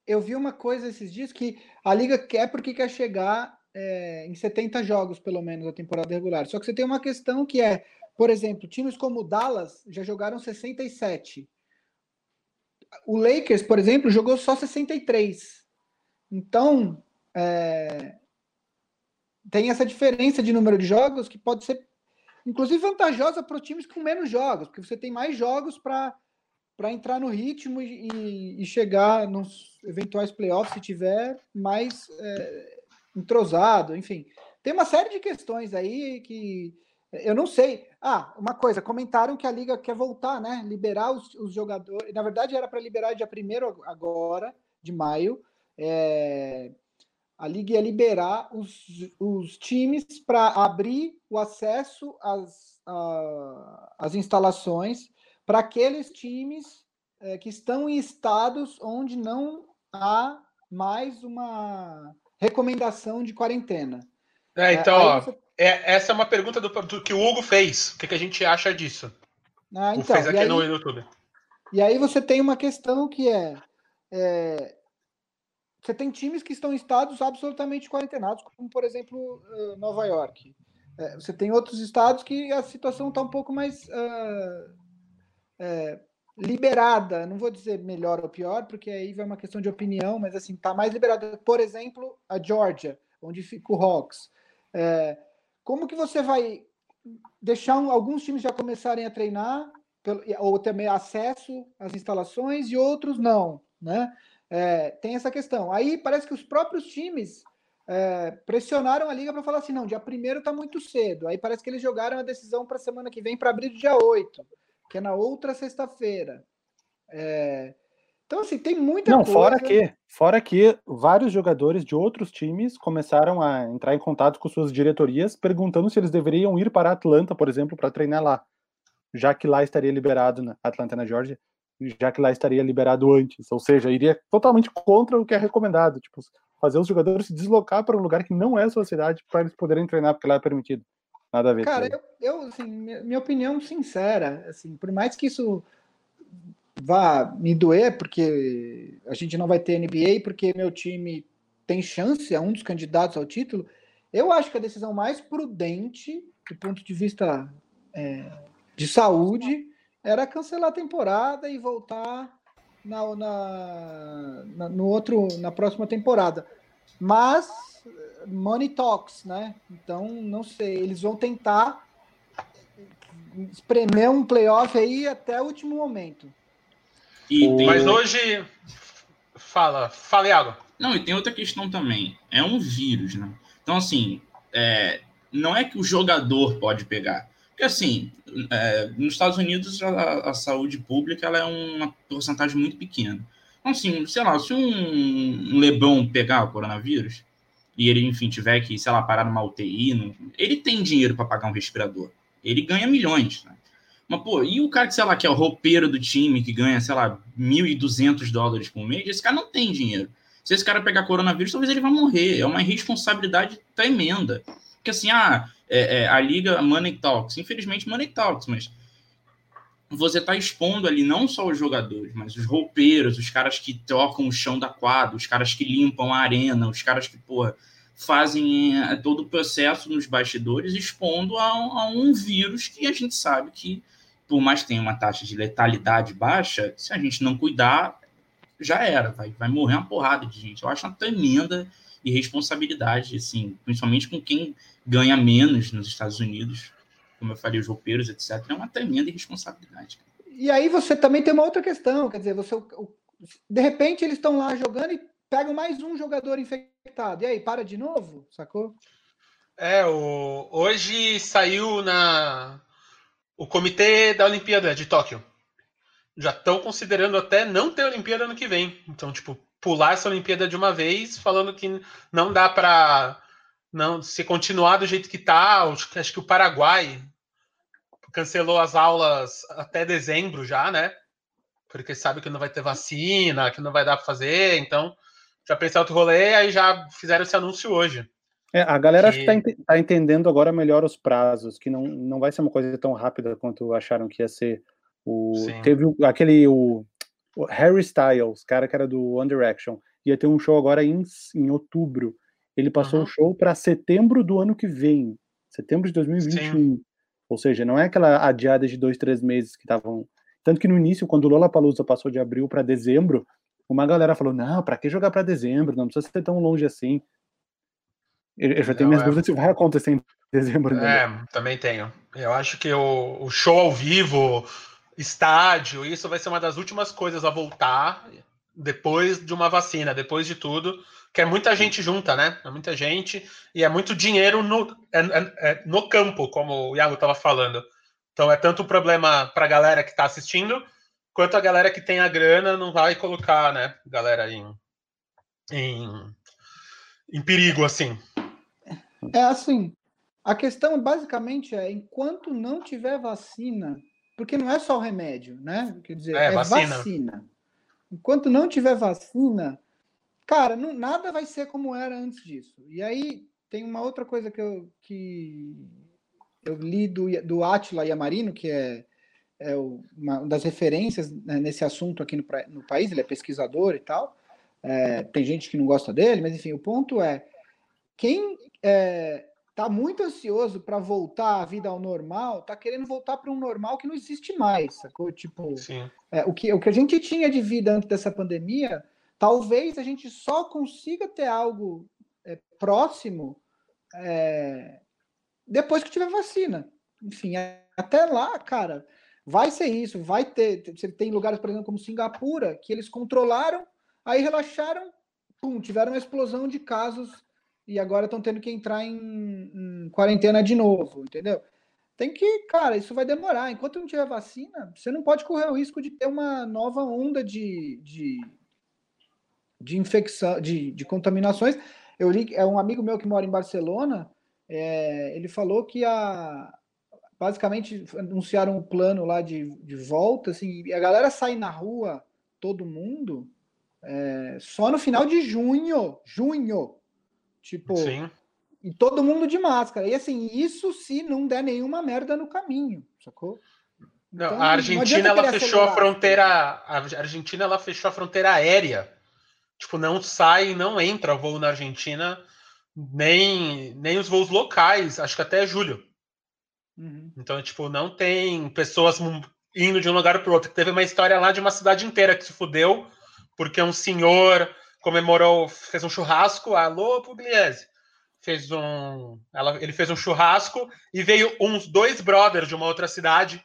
Eu vi uma coisa esses dias que a liga quer porque quer chegar é, em 70 jogos, pelo menos, a temporada regular. Só que você tem uma questão que é, por exemplo, times como o Dallas já jogaram 67 o Lakers, por exemplo, jogou só 63. Então, é, tem essa diferença de número de jogos que pode ser, inclusive, vantajosa para os times com menos jogos, porque você tem mais jogos para entrar no ritmo e, e, chegar nos eventuais playoffs, se tiver mais é, entrosado, enfim. Tem uma série de questões aí que eu não sei. Ah, uma coisa, comentaram que a liga quer voltar, né? Liberar os, os jogadores. Na verdade, era para liberar dia 1 agora, de maio. É... A liga ia liberar os, os times para abrir o acesso às, a, às instalações para aqueles times é, que estão em estados onde não há mais uma recomendação de quarentena.
É, então, é, ó, você... É, essa é uma pergunta do, do, que o Hugo fez. O que, que a gente acha disso?
Ah, então, fez aqui aí, no YouTube. E aí você tem uma questão que é, é, você tem times que estão em estados absolutamente quarentenados, como por exemplo uh, Nova York. É, você tem outros estados que a situação está um pouco mais uh, é, liberada. Não vou dizer melhor ou pior, porque aí vai uma questão de opinião, mas assim está mais liberada. Por exemplo, a Georgia, onde fica o Hawks. É, como que você vai deixar alguns times já começarem a treinar, ou também acesso às instalações, e outros não, né? É, tem essa questão. Aí parece que os próprios times é, pressionaram a liga para falar assim: não, dia primeiro está muito cedo. Aí parece que eles jogaram a decisão para semana que vem para abrir dia 8, que é na outra sexta-feira. É, então, assim, tem muita
Não,
coisa.
fora que, fora que vários jogadores de outros times começaram a entrar em contato com suas diretorias, perguntando se eles deveriam ir para Atlanta, por exemplo, para treinar lá. Já que lá estaria liberado, na Atlanta, na Georgia, já que lá estaria liberado antes. Ou seja, iria totalmente contra o que é recomendado. Tipo, fazer os jogadores se deslocar para um lugar que não é a sua cidade para eles poderem treinar, porque lá é permitido. Nada a ver.
Cara, eu, eu assim, minha, minha opinião sincera, assim, por mais que isso vá me doer, porque a gente não vai ter NBA, porque meu time tem chance, é um dos candidatos ao título, eu acho que a decisão mais prudente, do ponto de vista é, de saúde, era cancelar a temporada e voltar na, na, na, no outro, na próxima temporada. Mas money talks, né? Então, não sei, eles vão tentar espremer um playoff aí até o último momento.
Tem... Mas hoje. Fala, fala, Iago.
Não, e tem outra questão também. É um vírus, né? Então, assim, é... não é que o jogador pode pegar. Porque, assim, é... nos Estados Unidos, a, a, saúde pública ela é uma porcentagem muito pequena. Então, assim, sei lá, se um Lebron pegar o coronavírus e ele, enfim, tiver que, sei lá, parar numa UTI, não... ele tem dinheiro para pagar um respirador. Ele ganha milhões, né? Mas, pô, e o cara que, sei lá, que é o roupeiro do time, que ganha, sei lá, 1.200 dólares por mês, esse cara não tem dinheiro. Se esse cara pegar coronavírus, talvez ele vá morrer. É uma irresponsabilidade tremenda. Porque, assim, ah, é, é, a liga Money Talks, infelizmente Money Talks, mas você está expondo ali não só os jogadores, mas os roupeiros, os caras que trocam o chão da quadra, os caras que limpam a arena, os caras que, porra, fazem é, todo o processo nos bastidores, expondo a, a um vírus que a gente sabe que por mais que tenha uma taxa de letalidade baixa, se a gente não cuidar, já era, vai, vai morrer uma porrada de gente. Eu acho uma tremenda irresponsabilidade, assim, principalmente com quem ganha menos nos Estados Unidos, como eu falei, os roupeiros, etc. É uma tremenda irresponsabilidade.
E aí você também tem uma outra questão, quer dizer, você de repente eles estão lá jogando e pegam mais um jogador infectado. E aí, para de novo, sacou?
É, o... hoje saiu na o comitê da Olimpíada de Tóquio já estão considerando até não ter Olimpíada ano que vem. Então, tipo, pular essa Olimpíada de uma vez, falando que não dá para não se continuar do jeito que tá. Acho que o Paraguai cancelou as aulas até dezembro já, né? Porque sabe que não vai ter vacina, que não vai dar para fazer. Então, já pensei outro rolê, aí já fizeram esse anúncio hoje.
É, a galera que... acho que está tá entendendo agora melhor os prazos, que não, não vai ser uma coisa tão rápida quanto acharam que ia ser. O, teve aquele o, o, Harry Styles, cara que era do One Direction, ia ter um show agora em, em outubro. Ele passou uhum. o show para setembro do ano que vem, setembro de 2021. Sim. Ou seja, não é aquela adiada de dois, três meses que estavam. Tanto que no início, quando o Lola Palusa passou de abril para dezembro, uma galera falou: não, para que jogar para dezembro? Não precisa ser tão longe assim. Eu já tenho minhas é... dúvidas se vai acontecer em dezembro.
Né? É, também tenho. Eu acho que o, o, show ao vivo, estádio, isso vai ser uma das últimas coisas a voltar depois de uma vacina, depois de tudo, que é muita gente junta, né? É muita gente e é muito dinheiro no, é, é, é no campo, como o Iago estava falando. Então é tanto um problema para a galera que está assistindo, quanto a galera que tem a grana não vai colocar, né, galera em, em, em perigo assim.
É assim, a questão basicamente é, enquanto não tiver vacina, porque não é só o remédio, né? Quer dizer, é, é vacina. vacina. Enquanto não tiver vacina, cara, não, nada vai ser como era antes disso. E aí tem uma outra coisa que eu, que eu li do, do Atila Yamarino, que é, é uma das referências né, nesse assunto aqui no, no, país, ele é pesquisador e tal. É, tem gente que não gosta dele, mas enfim, o ponto é quem é, tá muito ansioso para voltar a vida ao normal, tá querendo voltar para um normal que não existe mais, sacou? Tipo, é, o, que, o que a gente tinha de vida antes dessa pandemia, talvez a gente só consiga ter algo é, próximo é, depois que tiver vacina. Enfim, até lá, cara, vai ser isso, vai ter. Você tem lugares, por exemplo, como Singapura, que eles controlaram, aí relaxaram, pum, tiveram uma explosão de casos e agora estão tendo que entrar em, em, quarentena de novo, entendeu? Tem que, cara, isso vai demorar. Enquanto não tiver vacina, você não pode correr o risco de ter uma nova onda de, de, de infecção, de, de contaminações. Eu li, é um amigo meu que mora em Barcelona, é, ele falou que a, basicamente anunciaram um plano lá de, de volta, assim, e a galera sai na rua, todo mundo, é, só no final de junho. Junho. Tipo. Sim. E todo mundo de máscara. E assim, isso se não der nenhuma merda no caminho, sacou?
Não, então, a Argentina ela fechou a fronteira. A Argentina ela fechou a fronteira aérea. Tipo, não sai, não entra voo na Argentina, nem, nem os voos locais, acho que até julho. Uhum. Então, tipo, não tem pessoas indo de um lugar para o outro. Teve uma história lá de uma cidade inteira que se fudeu, porque um senhor comemorou, fez um churrasco, alô, Pugliese. Fez um. Ela, ele fez um churrasco e veio uns dois brothers de uma outra cidade.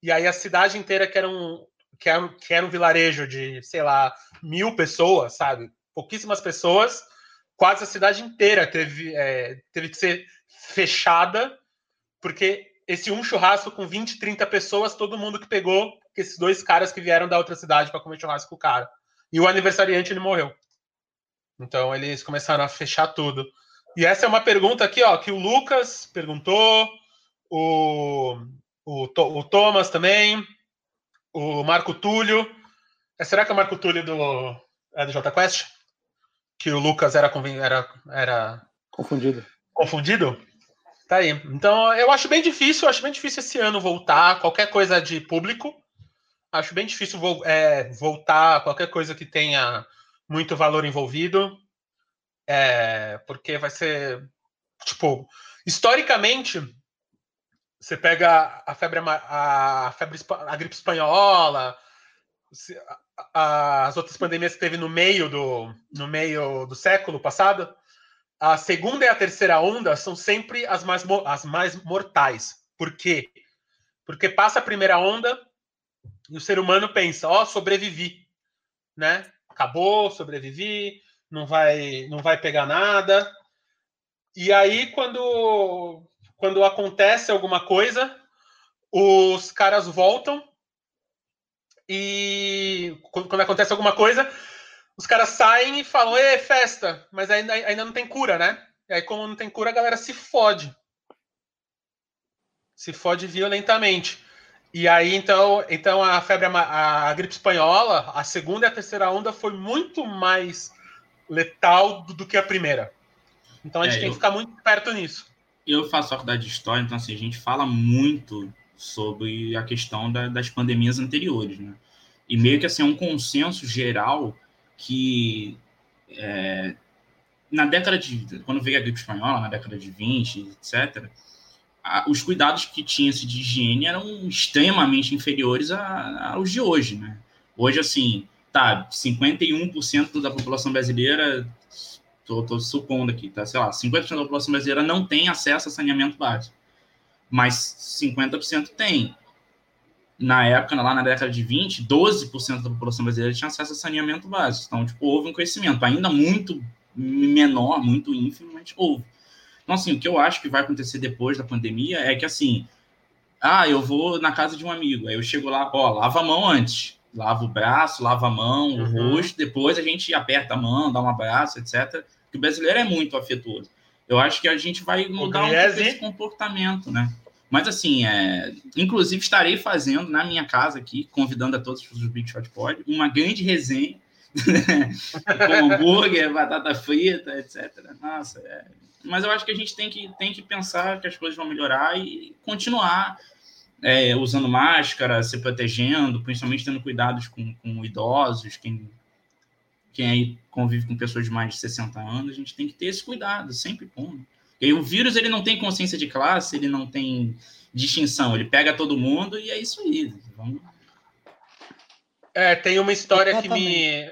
E aí a cidade inteira, que era um, que era, que era um vilarejo de, sei lá, mil pessoas, sabe? Pouquíssimas pessoas, quase a cidade inteira teve, é, teve que ser fechada, porque esse um churrasco com 20, 30 pessoas, todo mundo que pegou, esses dois caras que vieram da outra cidade para comer churrasco com o cara. E o aniversariante ele morreu. Então eles começaram a fechar tudo. E essa é uma pergunta aqui, ó, que o Lucas perguntou, o, o, o Thomas também, o Marco Túlio. É, será que é o Marco Túlio do, é do J Quest? Que o Lucas era, era, era
confundido.
Confundido? Tá aí. Então, eu acho bem difícil, acho bem difícil esse ano voltar qualquer coisa de público. Acho bem difícil é, voltar qualquer coisa que tenha muito valor envolvido. É, porque vai ser. Tipo, historicamente, você pega a febre, a, febre, a gripe espanhola, as outras pandemias que teve no meio do, no meio do século passado, a segunda e a terceira onda são sempre as mais, as mais mortais. Por quê? Porque passa a primeira onda e o ser humano pensa, ó, oh, sobrevivi, né? Acabou, sobrevivi, não vai, não vai pegar nada. E aí, quando, quando acontece alguma coisa, os caras voltam e quando acontece alguma coisa, os caras saem e falam, é festa, mas ainda, ainda não tem cura, né? E aí, como não tem cura, a galera se fode. Se fode violentamente. E aí, então, então a febre, a, a gripe espanhola, a segunda e a terceira onda foi muito mais letal do, do que a primeira. Então a gente é, tem eu, que ficar muito perto nisso.
Eu faço faculdade de história, então assim, a gente fala muito sobre a questão da, das pandemias anteriores, né? E meio que assim, é um consenso geral que é, na década de. Quando veio a gripe espanhola, na década de 20, etc., os cuidados que tinha-se de higiene eram extremamente inferiores a, aos de hoje, né? Hoje, assim, tá, 51% da população brasileira, tô, tô supondo aqui, tá, sei lá, 50% da população brasileira não tem acesso a saneamento básico, mas 50% tem na época, lá na década de 20, 12% da população brasileira tinha acesso a saneamento básico. Então, tipo, houve um crescimento, ainda muito menor, muito ínfimo, mas houve. Então, assim, o que eu acho que vai acontecer depois da pandemia é que, assim, ah, eu vou na casa de um amigo, aí eu chego lá, ó, lava a mão antes. Lava o braço, lava a mão, o uhum. rosto, depois a gente aperta a mão, dá um abraço, etc. Que o brasileiro é muito afetuoso. Eu acho que a gente vai mudar um pouco esse comportamento, né? Mas assim, é, inclusive estarei fazendo na minha casa aqui, convidando a todos os Big Shot Pod, uma grande resenha com hambúrguer, batata frita, etc. Nossa, é... mas eu acho que a gente tem que, tem que pensar que as coisas vão melhorar e continuar é, usando máscara, se protegendo, principalmente tendo cuidados com, com idosos, quem, quem aí convive com pessoas de mais de 60 anos, a gente tem que ter esse cuidado, sempre pondo. E o vírus ele não tem consciência de classe, ele não tem distinção, ele pega todo mundo e é isso aí. Vamos...
É, tem uma história que me.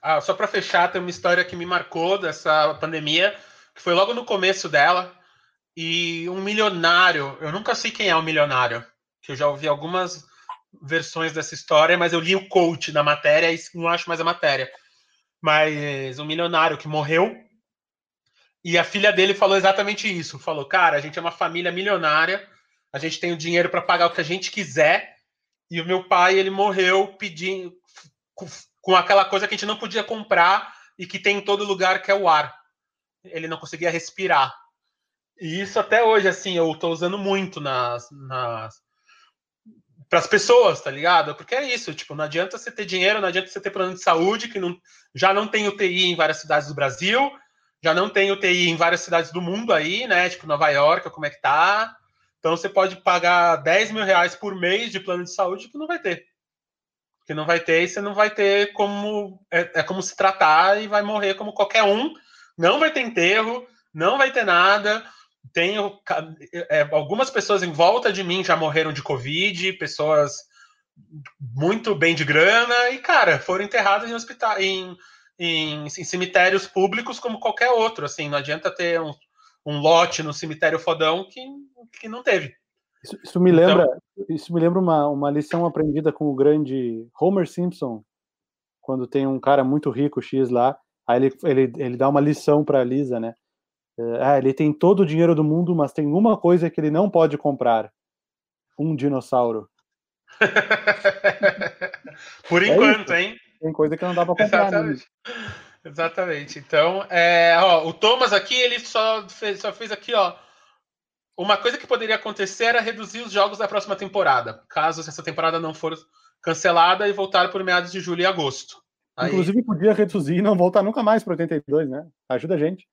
Ah, só para fechar, tem uma história que me marcou dessa pandemia, que foi logo no começo dela. E um milionário, eu nunca sei quem é o milionário, que eu já ouvi algumas versões dessa história, mas eu li o coach na matéria e não acho mais a matéria. Mas um milionário que morreu e a filha dele falou exatamente isso. Falou, cara, a gente é uma família milionária, a gente tem o dinheiro para pagar o que a gente quiser. E o meu pai, ele morreu pedindo com aquela coisa que a gente não podia comprar e que tem em todo lugar, que é o ar. Ele não conseguia respirar. E isso até hoje, assim, eu estou usando muito nas, nas, para as pessoas, tá ligado? Porque é isso, tipo, não adianta você ter dinheiro, não adianta você ter plano de saúde, que não, já não tem UTI em várias cidades do Brasil, já não tem UTI em várias cidades do mundo aí, né? Tipo, Nova York, como é que tá? Então você pode pagar 10 mil reais por mês de plano de saúde que não vai ter. Que não vai ter e você não vai ter como. É, é como se tratar e vai morrer como qualquer um. Não vai ter enterro, não vai ter nada tenho é, algumas pessoas em volta de mim já morreram de Covid, pessoas muito bem de grana, e, cara, foram enterradas em hospital, em, em, em cemitérios públicos como qualquer outro. Assim, não adianta ter um, um lote no cemitério fodão que, que não teve.
Isso, isso me lembra, então, isso me lembra uma, uma lição aprendida com o grande Homer Simpson, quando tem um cara muito rico X lá, aí ele, ele, ele dá uma lição para Lisa, né? Ah, ele tem todo o dinheiro do mundo, mas tem uma coisa que ele não pode comprar: um dinossauro.
Por é enquanto, isso. hein?
Tem coisa que não dá para comprar.
Exatamente. Exatamente. Então, é, ó, o Thomas aqui, ele só fez, só fez aqui, ó. Uma coisa que poderia acontecer era reduzir os jogos da próxima temporada, caso essa temporada não for cancelada e voltar por meados de julho e agosto.
Aí... Inclusive, podia reduzir e não voltar nunca mais para 82, né? Ajuda a gente.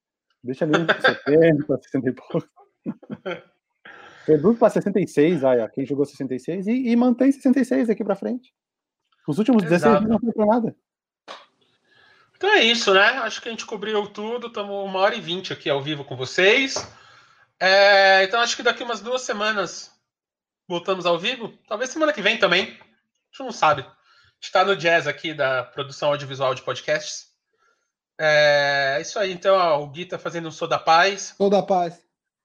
Deixa ali 70, 60 e pouco. Reduz para 66, aí, ó, quem jogou 66, e, e mantém 66 aqui para frente. Os últimos Exato. 16 não foi para nada.
Então é isso, né? Acho que a gente cobriu tudo. Estamos uma hora e vinte aqui ao vivo com vocês. É, então acho que daqui umas duas semanas voltamos ao vivo. Talvez semana que vem também. A gente não sabe. Está no jazz aqui da produção audiovisual de podcasts. É, é isso aí, então, ó, o Gui tá fazendo um Sou da Paz.
Sou da Paz.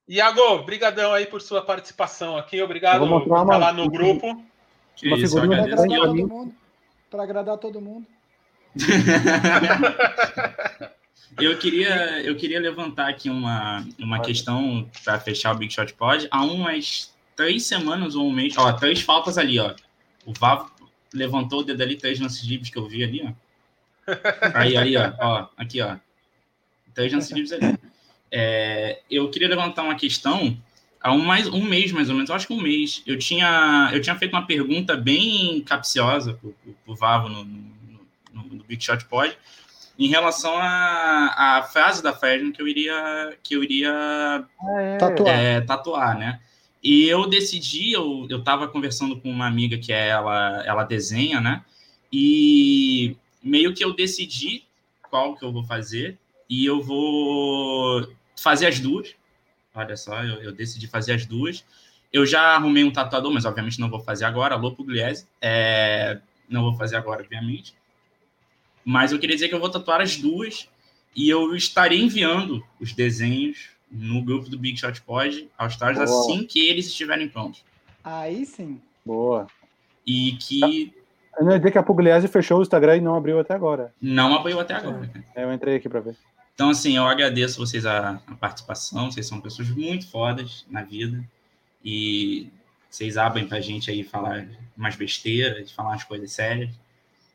Iago, brigadão aí por sua participação aqui. Obrigado por estar lá no grupo.
Que uma isso, para agradar, todo mundo, para agradar todo mundo.
eu queria, eu queria levantar aqui uma, uma questão para fechar o Big Shot Pod. Há umas três semanas ou um mês, ó, três faltas ali, ó. O Vavo levantou o dedo ali, três lances livres que eu vi ali, ó. Aí, aí, ó, ó aqui, ó. Três lances livres ali. É, eu queria levantar uma questão há um, mais, um mês, mais ou menos, eu acho que um mês. Eu tinha, eu tinha feito uma pergunta bem capciosa pro, pro, pro Vavo no, no, no, no Big Shot Pod em relação à, à frase da Fresno que eu iria, que eu iria
é. tatuar.
É, tatuar, né? E eu decidi, eu, eu tava conversando com uma amiga que é, ela, ela desenha, né? E meio que eu decidi qual que eu vou fazer e eu vou fazer as duas. Olha só, eu, eu decidi fazer as duas. Eu já arrumei um tatuador, mas obviamente não vou fazer agora. Alô, Pugliese. É, não vou fazer agora, obviamente. Mas eu queria dizer que eu vou tatuar as duas e eu estarei enviando os desenhos no grupo do Big Shot Pod aos stars assim que eles estiverem prontos.
Aí sim.
Boa.
E que
eu não ia que a Pugliese fechou o Instagram e não abriu até agora.
Não abriu até agora.
É, eu entrei aqui para ver.
Então, assim, eu agradeço vocês a, a, participação. Vocês são pessoas muito fodas na vida. E vocês abrem pra gente aí falar umas besteiras, falar umas coisas sérias.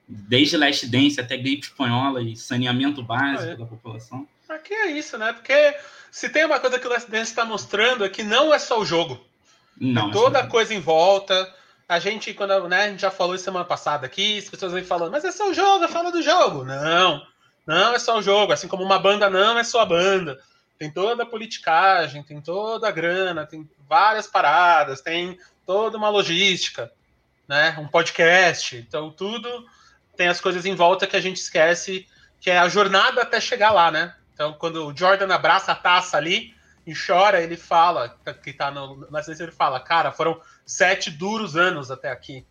Desde Last Dance até gripe espanhola e saneamento básico ah, é. da população.
Aqui é isso, né? Porque se tem uma coisa que o Last Dance está mostrando é que não é só o jogo. Não. É toda é coisa em volta a gente, quando né, a gente já falou isso semana passada aqui, as pessoas vêm falando, mas é só o jogo, fala do jogo. Não, não é só o jogo. Assim como uma banda não é só a banda. Tem toda a politicagem, tem toda a grana, tem várias paradas, tem toda uma logística, né? Um podcast. Então, tudo tem as coisas em volta que a gente esquece, que é a jornada até chegar lá, né? Então, quando o Jordan abraça a taça ali, e chora, ele fala, que tá no, na ciência ele fala, cara, foram sete duros anos até aqui,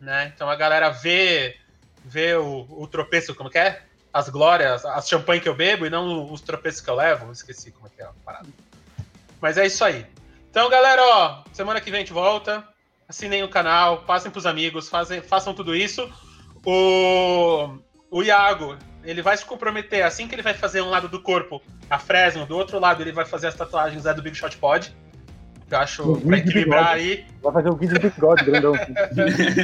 né? Então a galera vê, vê o, o tropeço, como que é? As glórias, as champanhe que eu bebo e não os tropeços que eu levo, esqueci como é que é a parada. Mas é isso aí. Então, galera, ó, semana que vem a gente volta. Assinem o canal, passem pros amigos, fazem, façam tudo isso. O, o Iago, ele vai se comprometer assim que ele vai fazer um lado do corpo a Fresno, do outro lado ele vai fazer as tatuagens é do Big Shot Pod. Eu acho o pra equilibrar aí.
Vai fazer o Gui de bigode grandão.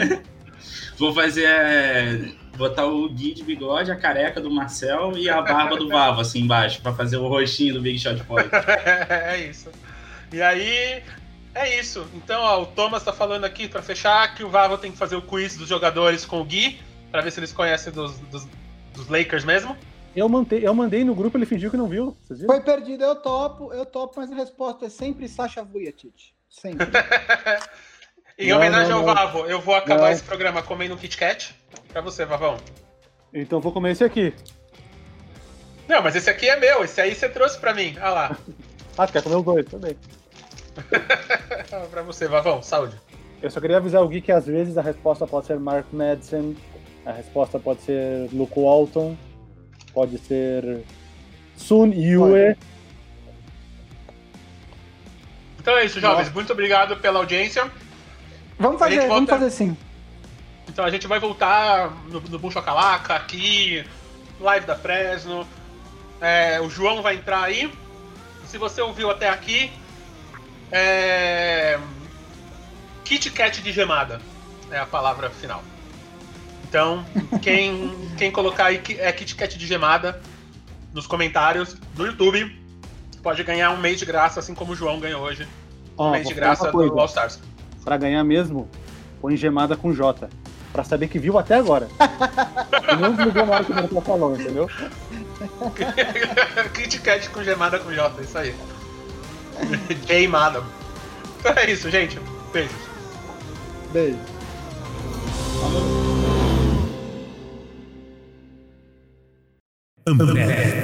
Vou fazer. É, botar o Gui de bigode, a careca do Marcel e a barba do Vavo assim embaixo, pra fazer o rostinho do Big Shot Pod.
é isso. E aí, É isso. Então, ó, o Thomas tá falando aqui para fechar que o Vavo tem que fazer o quiz dos jogadores com o Gui, para ver se eles conhecem dos, dos, dos Lakers mesmo.
Eu, mantei, eu mandei no grupo, ele fingiu que não viu.
Foi perdido, eu topo, eu topo, mas a resposta é sempre Sasha Vujacic. Sempre.
em não, homenagem não, ao não. Vavo, eu vou acabar esse programa comendo um Kit Kat. Pra você, Vavão.
Então vou comer esse aqui.
Não, mas esse aqui é meu, esse aí você trouxe pra mim. Olha lá.
ah, quer comer os dois também.
pra você, Vavão, saúde.
Eu só queria avisar o Gui que às vezes a resposta pode ser Mark Madsen, a resposta pode ser Luke Walton, pode ser Sun Yue.
Então é isso, jovens. Nossa. Muito obrigado pela audiência.
Vamos fazer, volta... vamos fazer sim.
Então a gente vai voltar no, no Boom Chocalaca, aqui, live da Fresno. É, o João vai entrar aí. Se você ouviu até aqui, é... Kit Kat de gemada é a palavra final. Então, quem, quem colocar aí é Kit Kat de gemada nos comentários do YouTube pode ganhar um mês de graça, assim como o João ganhou hoje. Um mês de graça do All Stars.
Pra ganhar mesmo, põe gemada com J. Pra saber que viu até agora. não desligou na hora que o tá falando, entendeu?
Kit Kat com gemada com J, isso aí. Então é isso, gente. Beijos.
Beijo.
America.